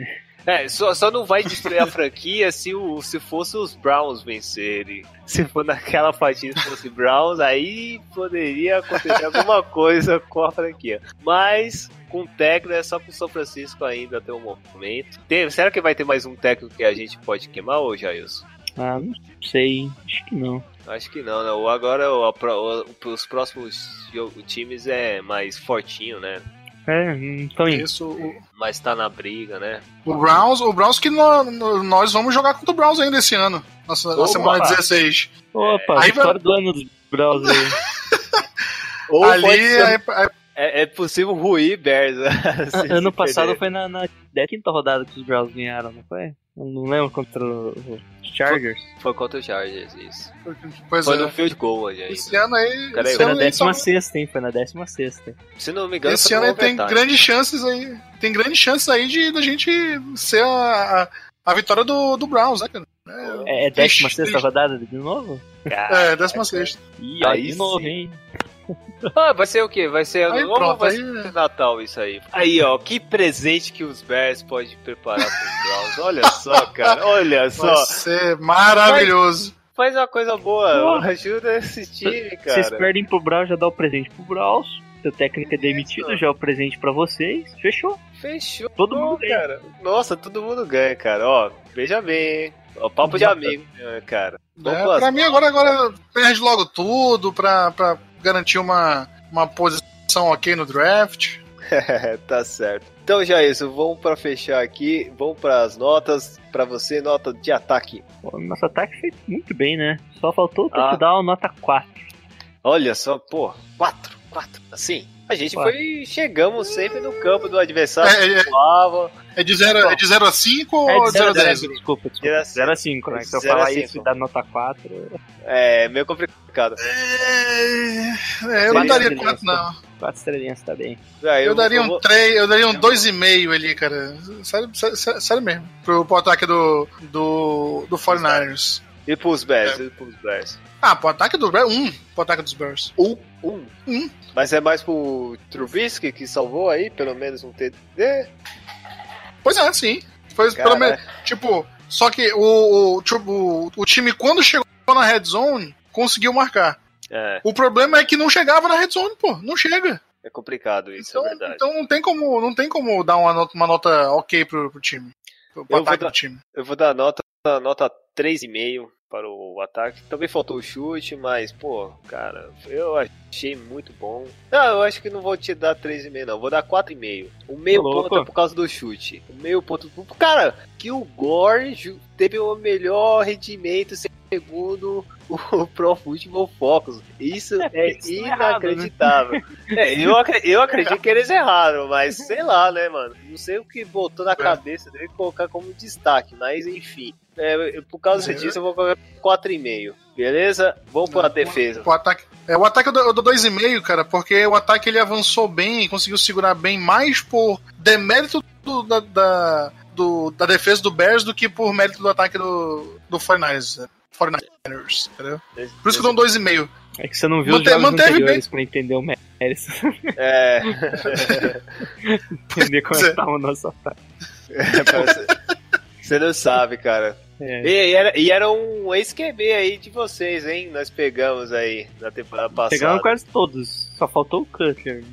É, só, só não vai destruir a franquia se, o, se fosse os Browns vencerem. Se for naquela partida se fosse Browns, aí poderia acontecer alguma coisa com a franquia. Mas com o técnico é só pro São Francisco ainda até o momento. Tem- será que vai ter mais um técnico que a gente pode queimar hoje, Jailson? Ah, não sei, acho que não. Acho que não, né? O agora o, o- os próximos times é mais fortinho, né? É, então Isso, o, Mas tá na briga, né? o Browns, o Browns que nó- nó- nós vamos jogar contra o Browns ainda esse ano. Nossa, na Opa! semana 16. Opa, Aí vitória do ano dos Browns aí. Ou ali, pode ser- aí, aí- É, é possível ruir Bears. se- ano passado perder. foi na, na décima quinta rodada que os Browns ganharam, não foi? Eu não lembro contra o- os Chargers. Foi contra o Chargers, isso. Pois Foi é. no field goal ainda. Esse ano aí. Cara, esse Foi na ano aí décima só- sexta, hein? Foi na décima sexta. Se não me engano, Esse foi ano no aí tem grandes chances aí. Tem grandes chances aí de da gente ser a, a, a vitória do, do Browns, né, cara? É, é décima Triste, sexta triste. rodada de novo? É, décima sexta. Ih, ó, Aí de novo, sim. hein? Ah, vai ser o quê? Vai ser ano Aí novo ou vai aí- ser Natal isso aí? Aí, ó, que presente que os Bears podem preparar pros Browns. Olha só, cara, olha só. Vai ser maravilhoso. Faz uma coisa boa, ajuda esse time, Vocês cara. perdem pro Browns, já dá o presente pro Browns. Seu técnico é demitido, já é o presente pra vocês. Fechou. Fechou, Todo mundo ganha. cara. Nossa, todo mundo ganha, cara. Ó, veja bem, hein? Ó, papo de amigo, né, cara. É, pra mim, agora, agora perde logo tudo pra, pra garantir uma, uma posição ok no draft. tá certo. Então já é isso, vamos pra fechar aqui, vamos pras notas. Pra você, nota de ataque. Pô, Nosso ataque fez muito bem, né? Só faltou o Ah. touchdown, nota 4. Olha só, pô, 4, 4. Assim, a gente Quatro. foi. Chegamos sempre no campo do adversário. É, é, voava. É de 0 é de zero a 5 ou de 0 a 10? Desculpa, desculpa. Zero a 0 a 5, né? Se eu falar cinco. isso e dar nota 4, É meio complicado. É, é, eu não daria beleza. 4, não. 4 estrelinhas tá bem. Ah, Eu, daria um vou- 3, eu daria um 2,5 ali, cara. Sério, sério, sério- sério mesmo. Pro, pro ataque do, do, do 49ers. E pros Bears, É. e pros Bears. Ah, pro ataque do Bears, um pro ataque dos Bears. Um. Um. Um. Mas é mais pro Trubisky que salvou aí, pelo menos um TD. Pois é, sim. Foi Cara, pelo menos. Tipo, só que o, o, o, o time, quando chegou na red zone, conseguiu marcar. É, O problema é que não chegava na red zone, pô. Não chega. é complicado isso, Então, é verdade. então não tem como, não tem como dar uma nota, uma nota ok pro, pro time. Pro, pro Eu vou dar- time. Eu vou dar nota, nota 3,5 para o ataque. Também faltou o chute, mas, pô, cara, eu achei muito bom. Não, eu acho que não vou te dar 3,5, não. Vou dar 4,5. O meio louco. ponto é por causa do chute. O meio ponto. Cara, que o Gore teve o melhor rendimento segundo o Pro Football Focus. Isso É, é, isso tá errado, né? inacreditável. É, eu, acre- eu acredito que eles erraram, mas sei lá, né, mano? Não sei o que botou na cabeça dele colocar como destaque, mas enfim. É, por causa É. disso, eu vou colocar 4,5. Beleza? Vamos pra defesa. O ataque, é, o ataque eu dou- eu dou 2,5, cara, porque o ataque ele avançou bem, conseguiu segurar bem, mais por demérito do, da, da, do- da defesa do Bears do que por mérito do ataque do, do 49ers. né? 49ers, entendeu? Por isso que eu dou um 2,5. É que você não viu Mante- os jogos manteve anteriores pra entender o mérito. É. entender como é que tava o nosso ataque. Você não sabe, cara. É. E, e era, e era um ex-QB aí de vocês, hein? Nós pegamos aí na temporada passada. Pegamos quase todos. Só faltou o Cutler.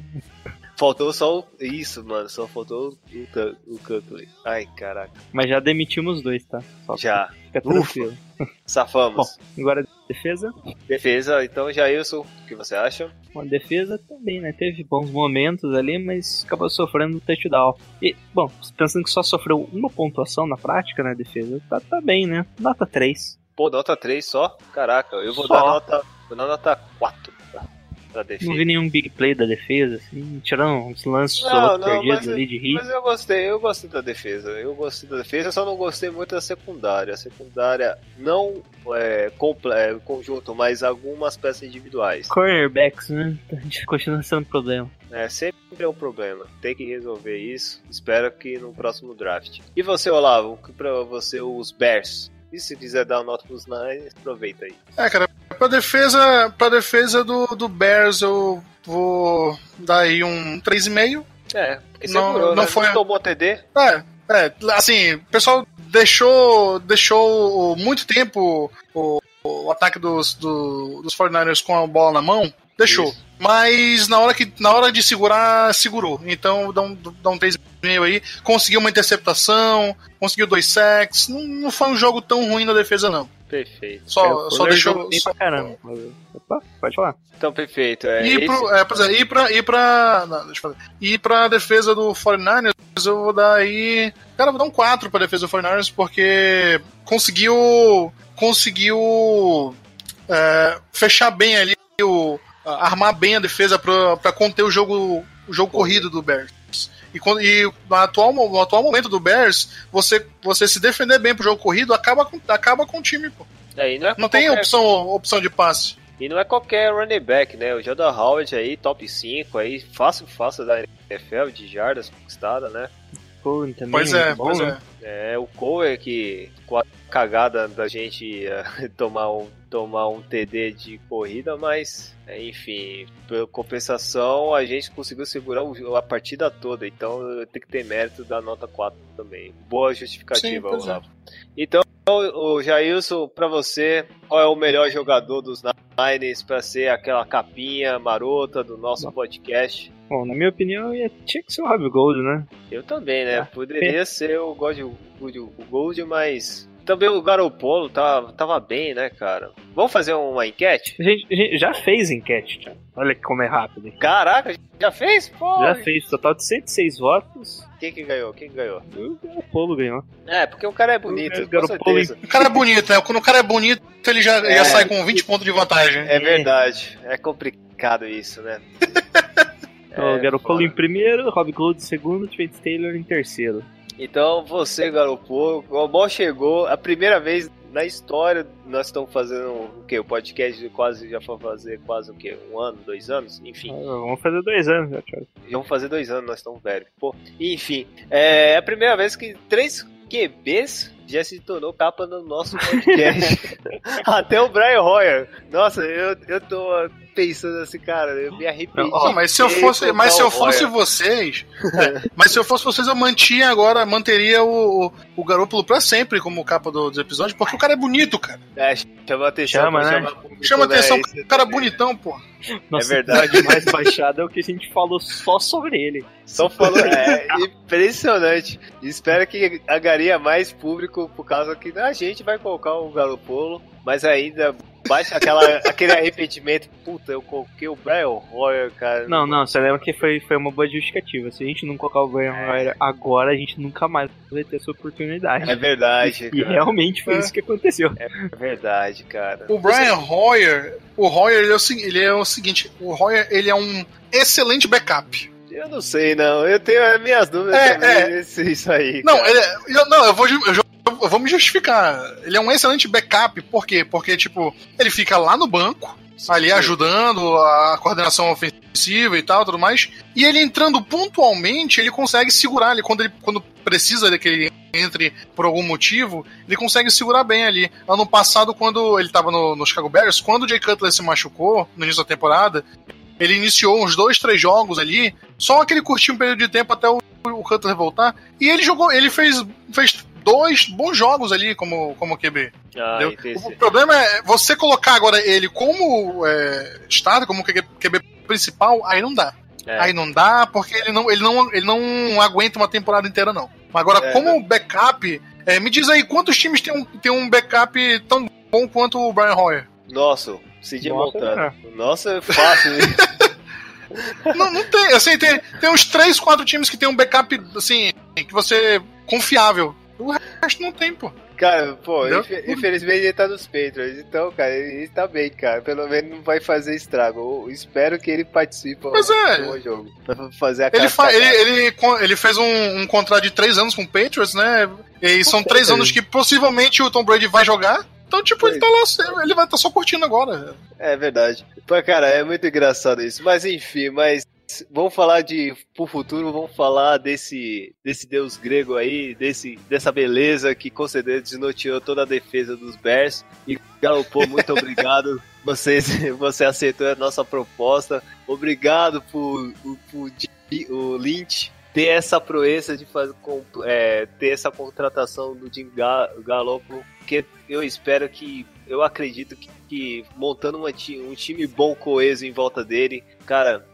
Faltou só o... Isso, mano. Só faltou o, o Cutler. Ai, caraca. Mas já demitimos dois, tá? Só Já. Fica tranquilo. Safamos. Bom, agora defesa. Defesa, então, Jailson, o que você acha? Uma defesa também, né? Teve bons momentos ali, mas acabou sofrendo touchdown. E, bom, pensando que só sofreu uma pontuação na prática na defesa, tá, tá bem, né? Nota 3. Pô, nota 3 só? Caraca, eu vou Só. dar nota. Vou dar nota 4 pra defesa. Não vi nenhum big play da defesa, assim, tirando uns lances Não, não, perdidos mas- ali de hit. Mas eu gostei, eu gostei da defesa. Eu gostei da defesa, só não gostei muito da secundária. A secundária não é, é, conjunto, mas algumas peças individuais. Cornerbacks, né? A gente continua sendo problema. É, sempre é um problema. Tem que resolver isso. Espero que no próximo draft. E você, Olavo, o que pra você os Bears? E se quiser dar uma nota pros Niners, aproveita aí. É, cara, pra defesa, pra defesa do, do Bears eu vou dar aí um 3,5. É, Não- segurou, não né? foi- tomou TD. É, é, assim, o pessoal deixou, deixou muito tempo o, o ataque dos, do- dos 49ers com a bola na mão. Deixou. Isso. Mas na hora, que, na hora de segurar, segurou. Então dá um, dá um 3,5 aí. Conseguiu uma interceptação, conseguiu dois sacks. Não, não foi um jogo tão ruim na defesa, não. Perfeito. Só, O só jogou bem só- pra caramba. Opa, pode falar. Então, perfeito. É, E, pro, é, pois é, e pra. E pra, não, deixa eu falar. E pra defesa do 49ers, eu vou dar aí. Cara, eu vou dar um 4 pra defesa do 49ers, porque conseguiu. Conseguiu. é, fechar bem ali o, armar bem a defesa pra, pra conter o jogo, o jogo corrido do Bears. E, quando, e no, atual, no atual momento do Bears, você, você se defender bem pro jogo corrido acaba com, acaba com o time, pô. É, não, é Não tem qualquer- opção, opção de passe. E não é qualquer running back, né? O Jordan Howard aí, top 5 aí, fácil, fácil da NFL, de jardas conquistada, né? Cohen também. Pois é, bom, pois né? é. É, o Cole que com a cagada da gente eh, tomar, um, tomar um TD de corrida, mas eh, enfim, por compensação a gente conseguiu segurar a partida toda, então tem que ter mérito da nota 4 também. Boa justificativa, Sim, é. Então, o Jailson, pra você, qual é o melhor jogador dos Niners pra ser aquela capinha marota do nosso podcast? Bom, na minha opinião, ia- tinha que ser o Rob Gold, né? Eu também, né? Ah, Poderia ser o Gold, o Gold, mas também o Garopolo tá, tava bem, né, cara? Vamos fazer uma enquete? A gente, a gente já fez enquete, cara. Olha como é rápido. hein? Caraca, já fez? Pô! Já fez, total de 106 votos. Quem que ganhou? Quem que ganhou? O Polo ganhou. É, porque o cara é bonito, O certeza. O cara é bonito, né? Quando o cara é bonito, ele já, É. já sai com 20 pontos de vantagem. É verdade, é complicado isso, né? Então, É, o Garoppolo em primeiro, Rob Gold em segundo, Trent Taylor em terceiro. Então, você, Garopolo, o mal chegou, a primeira vez na história, nós estamos fazendo o quê? O podcast de quase, já foi fazer quase o quê? Um ano, dois anos? Enfim. Ah, vamos fazer dois anos já. Já vão fazer dois anos, nós estamos velhos. Pô, enfim, é a primeira vez que três QBs já se tornou capa no nosso podcast. Até o Brian Hoyer. Nossa, eu, eu tô pensando assim, cara, eu me arrependi. Não, mas se eu fosse, mas se eu fosse vocês, é, mas se eu fosse vocês, eu mantinha agora, manteria o, o, o Garoppolo pra sempre como capa do- dos episódios, porque o cara é bonito, cara. É, chama atenção. Chama, né? público, Chama né? atenção, o cara é também. bonitão, pô. Nossa, verdade. episódio mais baixado é o que a gente falou só sobre ele. Só falou, é impressionante. Espero que agaria mais público por causa que a gente vai colocar o Garopolo, mas ainda baixa aquela, aquele arrependimento. Puta, eu coloquei o Brian Hoyer, cara. Não, não, você lembra que foi, foi uma boa justificativa. Se a gente não colocar o Brian Hoyer agora, a gente nunca mais vai ter essa oportunidade. É verdade, E cara. realmente foi É. isso que aconteceu. É verdade, cara. O Brian Hoyer, o Hoyer ele é o, ele é o seguinte, o Hoyer ele é um excelente backup. Eu não sei, não. Eu tenho as minhas dúvidas É, também é. isso aí. Não, ele é- eu, não, eu vou, eu, eu vou me justificar. Ele é um excelente backup, por quê? Porque, tipo, ele fica lá no banco, ali ajudando a coordenação ofensiva e tal, tudo mais. E ele entrando pontualmente, ele consegue segurar ali quando ele quando precisa de que ele entre por algum motivo, ele consegue segurar bem ali. Ano passado, quando ele tava no, no Chicago Bears, quando o Jay Cutler se machucou no início da temporada, ele iniciou uns dois, três jogos ali, só aquele curtinho período de tempo até o, o Cutler voltar, e ele jogou, ele fez, fez dois bons jogos ali como, como QB. Ah. O problema é você colocar agora ele como é, starter, como QB, QB principal, aí não dá. É. Aí não dá, porque ele não, ele não, ele não aguenta uma temporada inteira, não. Mas agora, É, como backup, é, me diz aí, quantos times tem um, tem um backup tão bom quanto o Brian Hoyer? Nossa, Nossa, Montana. cara. Nossa, é fácil. Não, não tem. Assim, tem, tem uns três, quatro times que tem um backup, assim, que você. confiável. O resto não tem, pô. Cara, pô, infe- infelizmente ele tá nos Patriots. Então, cara, ele tá bem, cara. Pelo menos não vai fazer estrago. Eu espero que ele participe Mas é. do jogo. Pra fazer a Ele, fa- ele, ele, ele fez um, um contrato de três anos com o Patriots, né? E são três anos que possivelmente o Tom Brady vai jogar. Então, tipo, ele tá lá, ele vai estar só curtindo agora. É verdade. Pô, cara, é muito engraçado isso. Mas enfim, mas vamos falar de pro futuro, vamos falar desse desse deus grego aí, desse dessa beleza que com certeza desnorteou toda a defesa dos Bears e galopou. Muito obrigado. Você, você aceitou a nossa proposta. Obrigado por, por, por o Lynch ter essa proeza de fazer com- é, ter essa contratação do Jim Ga- Garoppolo, porque eu espero que eu acredito que, que montando uma um time bom coeso em volta dele, cara,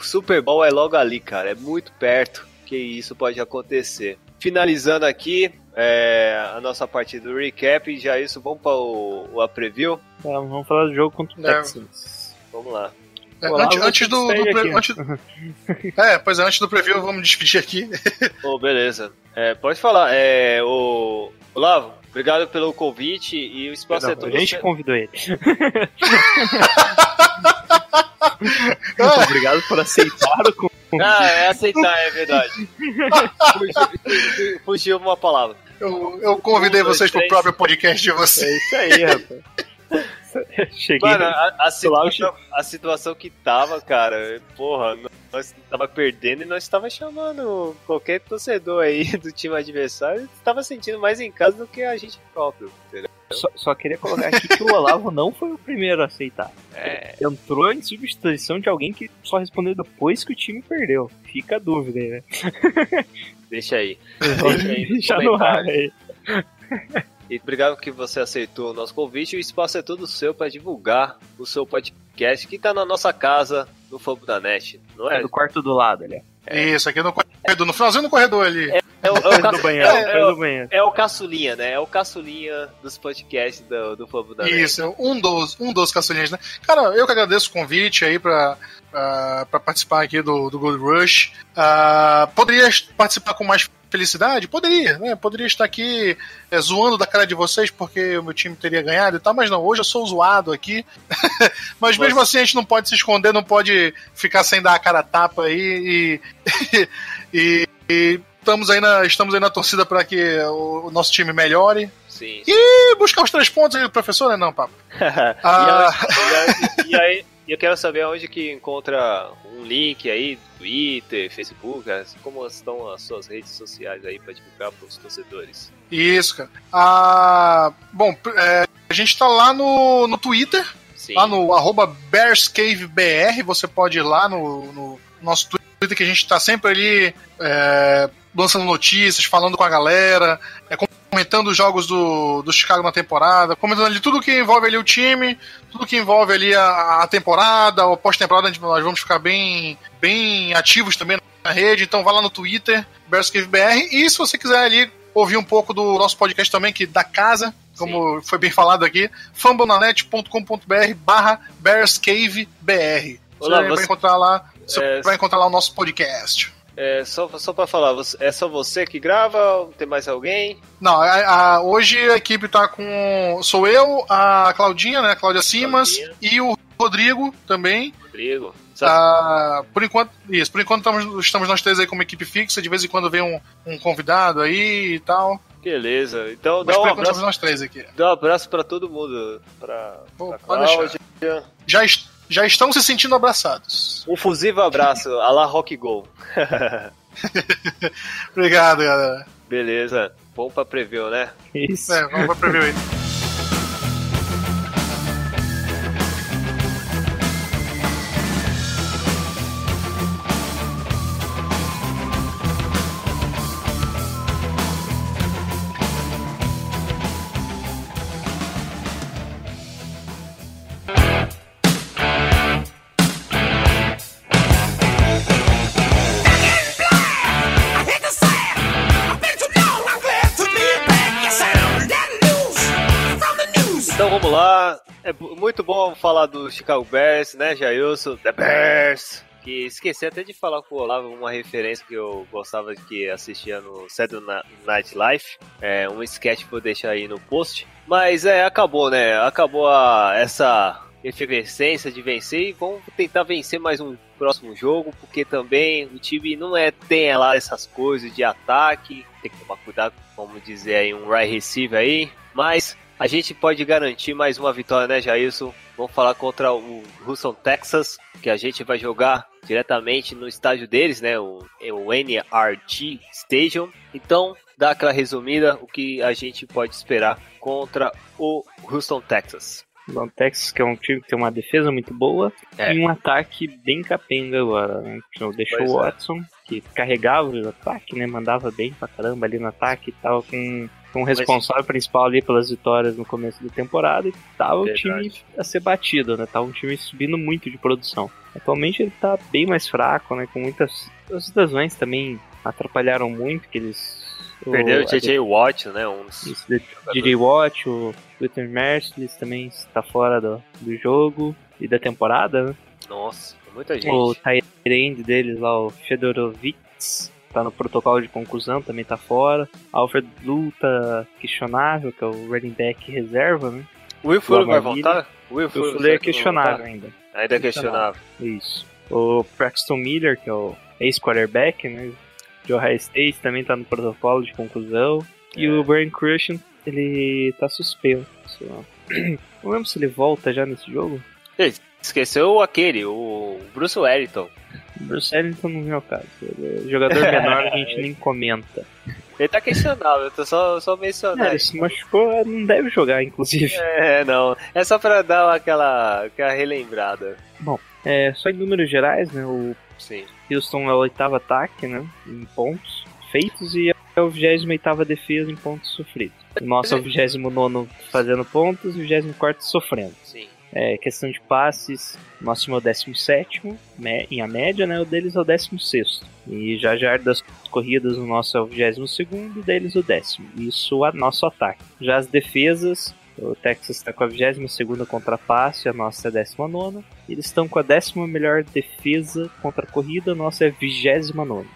Super Bowl é logo ali, cara, é muito perto que isso pode acontecer. Finalizando aqui é, a nossa partida do recap, já isso, vamos para o, o a preview? Tá, vamos falar do jogo contra o É. Texans. Vamos lá. É, Olá, antes, antes do, do pre- antes- É, pois é, antes do preview, vamos despedir aqui. Ô, beleza. É, pode falar. É, o Olavo, obrigado pelo convite e o espaço Não, é todo a gente convidou ele. Ah, Obrigado por aceitar o convite. Ah, é aceitar, é verdade. Fugiu, fugiu uma palavra. eu, eu convidei Um, dois, vocês pro três. próprio podcast de vocês. É isso aí, rapaz. Cheguei. Mano, a, a situação, a situação que tava, cara, porra, nós tava perdendo e nós tava chamando qualquer torcedor aí do time adversário tava sentindo mais em casa do que a gente próprio, entendeu? Só, só queria colocar aqui que o Olavo não foi o primeiro a aceitar. É, Entrou em substituição de alguém que só respondeu depois que o time perdeu. Fica a dúvida aí, né? deixa aí. Deixa aí no ar aí. E obrigado que você aceitou o nosso convite. O espaço é todo seu para divulgar o seu podcast que tá na nossa casa no Fogo da Net, não É é? do quarto do lado ali. ó. Isso, aqui no corredor, no finalzinho do corredor ali. É o, é o ca- do banheiro. é- é o- do banheiro. é o caçulinha, né? É o caçulinha dos podcasts do, do Fogo da Net. Isso, um dos, um dos caçulinhas, né? Cara, eu que agradeço o convite aí pra, pra participar aqui do, do Gold Rush. Ah, poderia participar com mais felicidade? Poderia, né? Poderia estar aqui eh, zoando da cara de vocês porque o meu time teria ganhado e tal, mas não, hoje eu sou zoado aqui. mas mesmo assim a gente não pode se esconder, não pode ficar sem dar a cara a tapa aí e, e, e estamos aí na, estamos aí na torcida para que o, nosso time melhore. Sim. E buscar os três pontos aí do professor, né? Não, papo. Ah. e, aí, e aí, eu quero saber onde que encontra um link aí, Twitter, Facebook, assim, como estão as suas redes sociais aí para divulgar para os torcedores. Isso, cara. Ah, bom, é, a gente tá lá no, no Twitter, Sim. lá no arroba BearsCaveBR. Você pode ir lá no, no nosso Twitter, que a gente tá sempre ali é, lançando notícias, falando com a galera, é, comentando os jogos do, do Chicago na temporada, comentando ali tudo que envolve ali o time, tudo que envolve ali a, a temporada, a pós-temporada, nós vamos ficar bem, bem ativos também na rede. Então vá lá no Twitter, BearsCaveBR. E se você quiser ali ouvir um pouco do nosso podcast também, que da casa, como foi bem falado aqui, fambonanet.com.br barra BearsCaveBR. Você Olá, vai você- encontrar lá. Você É, vai encontrar lá o nosso podcast. É, só, só para falar, é só você que grava? Tem mais alguém? Não, a- a- hoje a equipe tá com. Sou eu, a Claudinha, né? A Cláudia Simas Claudinha. e o Rodrigo também. Rodrigo? Ah, por enquanto, isso, por enquanto estamos, estamos nós três aí como equipe fixa, de vez em quando vem um, um convidado aí e tal. Beleza. Então Mas dá um abraço, nós três aqui. dá um abraço para todo mundo. Pra, Pô, pra Cláudia. Já, est- já estão se sentindo abraçados. Um fusivo abraço, a la Rock Go. Obrigado, galera. Beleza. Bom pra preview, né? Isso. É, vamos pra preview aí. do Chicago Bears, né, Jailson? The Bears! Que esqueci até de falar com o Olavo uma referência que eu gostava de que assistia no Saturday Night Live. É um sketch que eu deixar aí no post. Mas é, acabou, né? Acabou a, essa efervescência de vencer e vamos tentar vencer mais um próximo jogo, porque também o time não é tem lá essas coisas de ataque, tem que tomar cuidado, vamos dizer aí, um right receiver aí, mas a gente pode garantir mais uma vitória, né, Jailson? Vamos falar contra o Houston, Texas, que a gente vai jogar diretamente no estádio deles, né? O, é o NRG Stadium. Então, dá aquela resumida o que a gente pode esperar contra o Houston, Texas. O Texas, que é um time que tem uma defesa muito boa É. e um ataque bem capenga agora. Né? Deixou Pois o é. Watson, que carregava o ataque, né? Mandava bem pra caramba ali no ataque e tava com, o responsável principal ali pelas vitórias no começo da temporada e tava o Verdade. time a ser batido, né? Tava um time subindo muito de produção. Atualmente ele tá bem mais fraco, né? Com muitas. As lesões também atrapalharam muito, que eles. Perdeu o JJ Watt, né? Um DJ Watt, o Twitter Merciless também está fora do, do jogo e da temporada, né? Nossa, muita gente. O Tyrande deles lá, o Fedorovitz, tá no protocolo de conclusão, também tá fora. Alfred Blue tá questionável, que é o running back reserva, né? O Will Fuller vai voltar? Will O Fuller, Fuller é questionável ainda. Ainda é questionável. Isso. O Braxton Miller, que é o ex-quarterback, né? De Ohio State, também tá no protocolo de conclusão. E É. o Brian Crushing, ele tá suspenso. Não lembro se ele volta já nesse jogo. Esqueceu aquele, o Bruce Wellington. O Bruce Ellington não vem ao caso. Ele é jogador menor, a gente nem comenta. Ele tá questionável, eu tô só, só É, mencionando. ele se machucou, não deve jogar, inclusive. É, não. É só pra dar aquela, aquela relembrada. É, só em números gerais, né? O Sim. Houston é o oitavo ataque, né? Em pontos feitos e é o 28 defesa em pontos sofridos. O nosso é o 29 fazendo pontos e o 24 sofrendo. Sim. É, questão de passes, o nosso é o 17 me- em a média, né? O deles é o 16. E já jardas corridas, o nosso é o 22 e o deles o décimo. Isso é nosso ataque. Já as defesas, o Texas está com a 22 contra passe, a nossa é a 19. Eles estão com a décima melhor defesa contra a corrida, a nossa é a 29.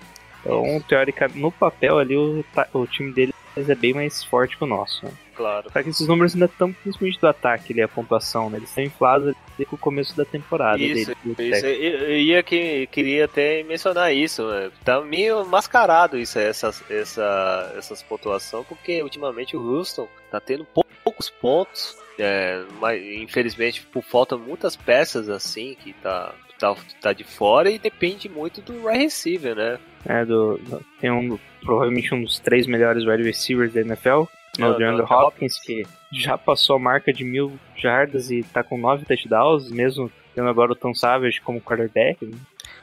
Então, teoricamente, no papel ali, o, o time deles é bem mais forte que o nosso. Né? Claro. Só que esses números ainda estão principalmente do ataque, ali, a pontuação, né? Eles estão inflados com o começo da temporada Isso, dele. Isso, eu, eu ia que queria até mencionar isso, né? Tá meio mascarado isso, essas, essa, essas pontuações, porque ultimamente o Houston tá tendo pou- poucos pontos, é, mas infelizmente por falta muitas peças assim que tá, tá, tá de fora e depende muito do wide receiver, né? É, do, do- tem um, provavelmente um dos três melhores wide receivers da NFL, Não, o DeAndre não, Hopkins, que já passou a marca de mil jardas e tá com nove touchdowns, mesmo tendo agora o Tom Savage como quarterback. né?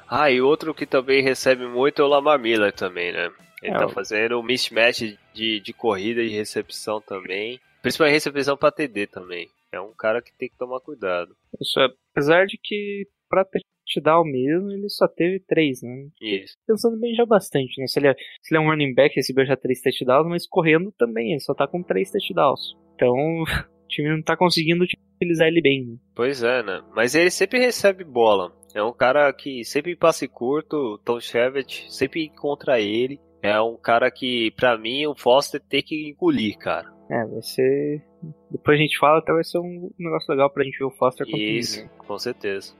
Ah, e outro que também recebe muito é o Lamar Miller também, né? Ele É, tá fazendo um mismatch de, de corrida e recepção também. Principalmente recepção pra TD também. É um cara que tem que tomar cuidado. Isso, é- apesar de que pra touchdown mesmo, ele só teve três, né? Isso. Pensando bem já bastante, né? Se ele, é, se ele é um running back, recebeu já três touchdowns, mas correndo também, ele só tá com três touchdowns. Então, o time não tá conseguindo utilizar ele bem, né? Pois é, né? Mas ele sempre recebe bola. É um cara que sempre em passe curto, Tom Chevet sempre encontra ele. É um cara que, pra mim, o Foster tem que engolir, cara. É, vai ser. Depois a gente fala, até vai ser um negócio legal pra gente ver o Foster o Isso, Miller. com certeza.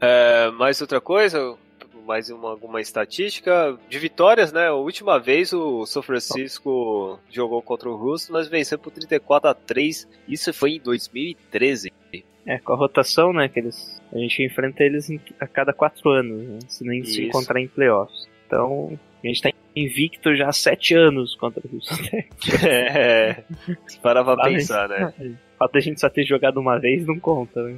É, mais outra coisa, mais uma, alguma estatística de vitórias, né? A última vez o São Francisco jogou contra o Russo, nós vencemos por 34 a 3. Isso foi em 2013. É, com a rotação, né? Que eles, a gente enfrenta eles a cada quatro anos, né? Se nem se Isso. encontrar em playoffs. Então, a gente tá invicto já há sete anos contra o Houston Texans. é, se parar pra pensar, né? O fato da gente só ter jogado uma vez não conta, né?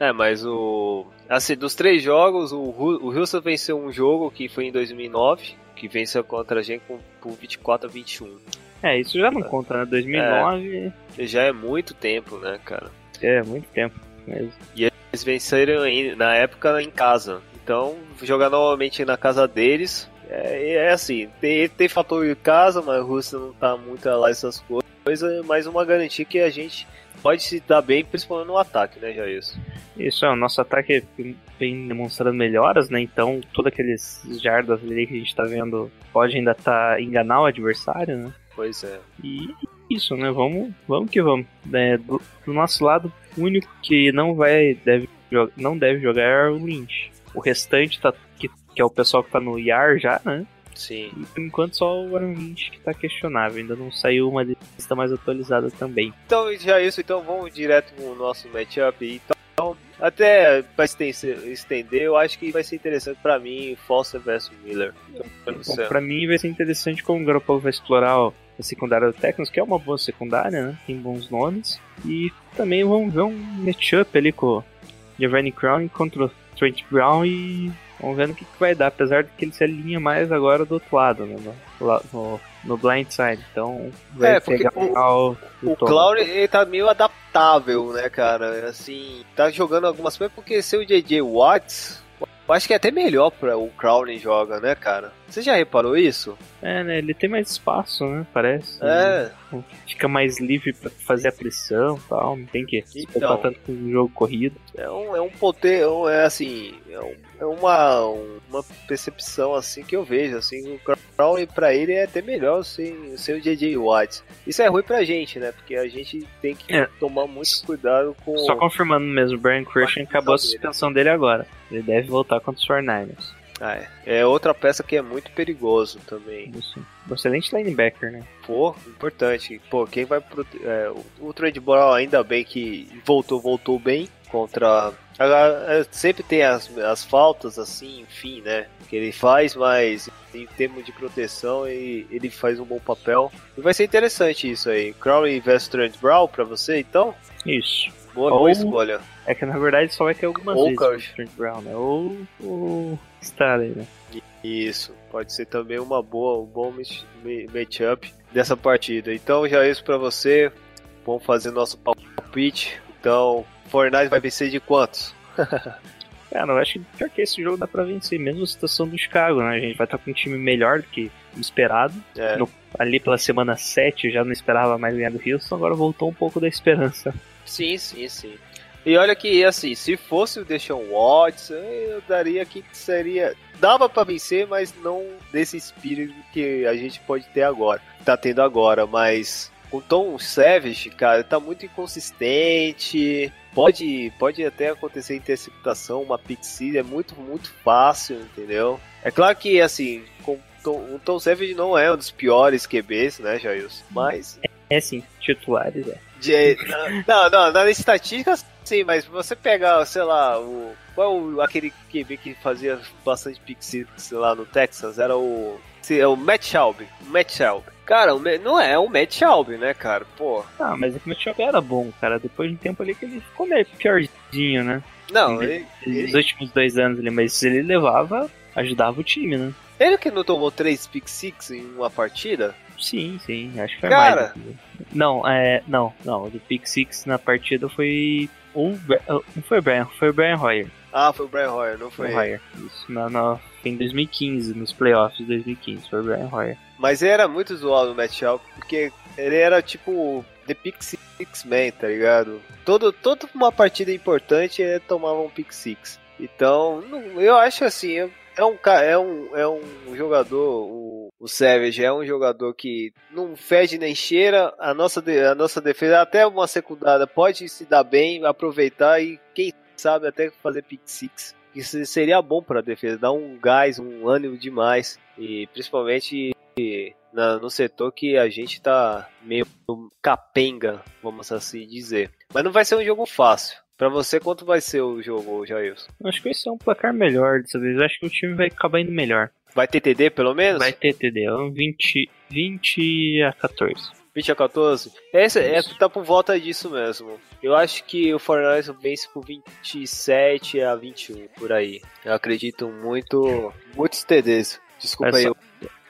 É, mas o. Assim, dos três jogos, o, o Houston venceu um jogo que foi em 2009, que venceu contra a gente com, por 24 a 21. É, isso já não conta, né? 2009 E Já é muito tempo, né, cara? é, muito tempo mesmo. Eles venceram na época em casa. Então, jogar novamente na casa deles é, é assim, tem, tem fator de casa, mas o Russo não tá muito lá essas coisas, mas uma garantia que a gente pode se dar bem, principalmente no ataque, né, já isso. Isso é, o nosso ataque vem demonstrando melhoras, né? Então, todos aqueles jardas ali que a gente tá vendo pode ainda tá enganar o adversário, né? Pois é. E isso, né? Vamos, vamos que vamos. É, do, do nosso lado, o único que não vai, deve, não deve jogar é o Lynch. O restante tá, que, é o pessoal que tá no IAR já, né? Sim. E por enquanto só o Aaron Lynch que tá questionável. Ainda não saiu uma lista mais atualizada também. Então, já isso, então vamos direto no nosso matchup. Então, até pra estender, eu acho que vai ser interessante pra mim Foster versus Miller. Então, Bom, pra mim vai ser interessante como o Garoppolo vai explorar ó, a secundária do Texans, que é uma boa secundária, né? Tem bons nomes. E também vamos ver um matchup ali com o Giovanni Crown contra o Trent Brown e vamos ver no que, que vai dar, apesar de que ele se alinha mais agora do outro lado, né? No, no, no blind side. Então vai É, porque pegar o, O Clown, ele tá meio adaptável, né, cara? Assim, tá jogando algumas coisas, porque se o JJ Watts, acho que é até melhor pra o Crowley joga, né, cara? Você já reparou isso? É, né? Ele tem mais espaço, né? Parece. É, Fica mais livre pra fazer a pressão e tal. Não tem que se Então. tanto com o jogo corrido. é um, é um poder, é é assim, é, um- uma, uma percepção assim que eu vejo. Assim, o Crowley pra ele é até melhor sem, sem o JJ Watt. Isso é ruim pra gente, né? Porque a gente tem que É. tomar muito cuidado com. Só confirmando mesmo, o Brian Christian acabou a dele. suspensão dele agora. Ele deve voltar contra os 49ers. Ah, é. É outra peça que é muito perigoso também. Isso. Um excelente linebacker, né? Pô, importante. Pô, quem vai prote... é, o- o Trade Brown ainda bem que voltou, voltou bem contra. Agora, é, sempre tem as, as faltas assim, enfim, né? Que ele faz, mas em termos de proteção ele, ele faz um bom papel. E vai ser interessante isso aí. Crowley versus Trent Brown pra você, então? Isso. Boa, Ou- boa escolha. É que na verdade só vai ter algumas Ou vezes o Trent Brown, né? Ou o Staley, né? Isso, pode ser também uma boa, um bom match- ma- matchup dessa partida. Então já isso pra você. Vamos fazer nosso palpite. Então, Fortnite vai vencer de quantos? Cara, eu acho que pior que esse jogo dá pra vencer, mesmo a situação do Chicago, né? A gente vai estar com um time melhor do que esperado. É, No- Ali pela semana 7 eu já não esperava mais ganhar do Houston, agora voltou um pouco da esperança. Sim, sim, sim. E olha que assim, se fosse o Deshaun Watson, eu daria que seria. Dava pra vencer, mas não desse espírito que a gente pode ter agora. Tá tendo agora, mas com Tom Savage, cara, tá muito inconsistente. Pode, pode até acontecer interceptação, uma pick six, é muito, muito fácil, entendeu? É claro que, assim, com Tom, o Tom Savage não é um dos piores QBs, né, Jailson? Mas É sim, titulares, é. de- não, não, na estatística sim, mas você pegar, sei lá, o. Qual é o, aquele QB que fazia bastante pick six lá no Texas? Era o. É o Matt Schaub. O Matt Schaub. Cara, não é o Matt Schaub, né, cara? Pô. Ah, mas o Matchup era bom, cara. Depois de um tempo ali que ele ficou meio piorzinho, né? Não, ele, Nos ele, últimos dois anos ali, mas ele levava, ajudava o time, né? ele que não tomou três pick six em uma partida? Sim, sim, acho que foi Cara. mais. Não, é. Não, não. O do Pick Six na partida foi. O, Bra- não foi o Brian, foi o Brian Hoyer. Ah, foi o Brian Hoyer, não Foi foi? o Hoyer. Isso, na, na, em 2015, nos playoffs de 2015, foi o Brian Hoyer. Mas era muito zoado o Matt Schaub, porque ele era tipo The Pick Six Man, tá ligado? Todo, toda uma partida importante ele tomava um Pick Six. Então, eu acho assim, é- é um, é um, é um jogador, o, o Savage é um jogador que não fede nem cheira, a nossa, a nossa defesa, até uma secundária, pode se dar bem, aproveitar e quem sabe até fazer Pick Six. Isso seria bom para a defesa, dar um gás, um ânimo demais. E principalmente na- no setor que a gente tá meio capenga, vamos assim dizer. Mas não vai ser um jogo fácil. Pra você, quanto vai ser o jogo, Jailson? Acho que vai ser um placar melhor dessa vez. Acho que o time vai acabar indo melhor. Vai ter TD pelo menos? Vai ter TD, é um 20, 20 a 14. 20 a 14? Esse, é, tá por volta disso mesmo. Eu acho que o Fortnite vence por 27 a 21, por aí. Eu acredito muito. Muitos TDs. Desculpa É aí.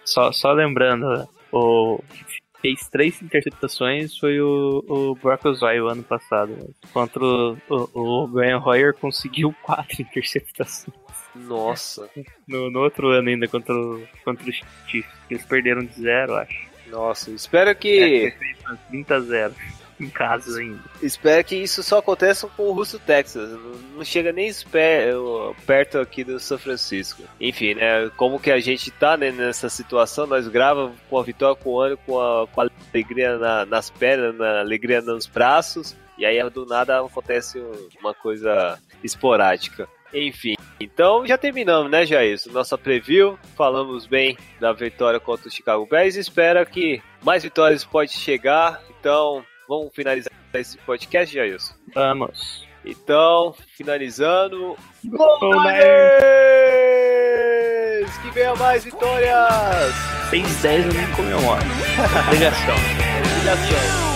Só- Só, lembrando, o que fez três interceptações foi o, o Brock Osweiler o ano passado. Contra o, o, o Brian Hoyer conseguiu quatro interceptações. Nossa, No, no outro ano ainda contra, o- contra os Chiefs. Eles perderam de zero, acho. nossa. Espero que. É, foi 30 a 0 em casa ainda. Espero que isso só aconteça com o Russo Texas. Não, chega nem perto aqui do São Francisco. Enfim, né? Como que a gente tá né, nessa situação, nós gravamos com a vitória, com o ano, com a, com a alegria na- nas pernas, na alegria nos braços. E aí do nada acontece um- uma coisa esporádica. Enfim, então já terminamos, né, Jair? Nossa preview, falamos bem da vitória contra o Chicago Bears. Espera que mais vitórias pode chegar. Então, vamos finalizar esse podcast, Jair. Vamos. Então, finalizando. Go Niners! Que venha mais vitórias! Fez 10 eu nem comemoro. Obrigação. Obrigação.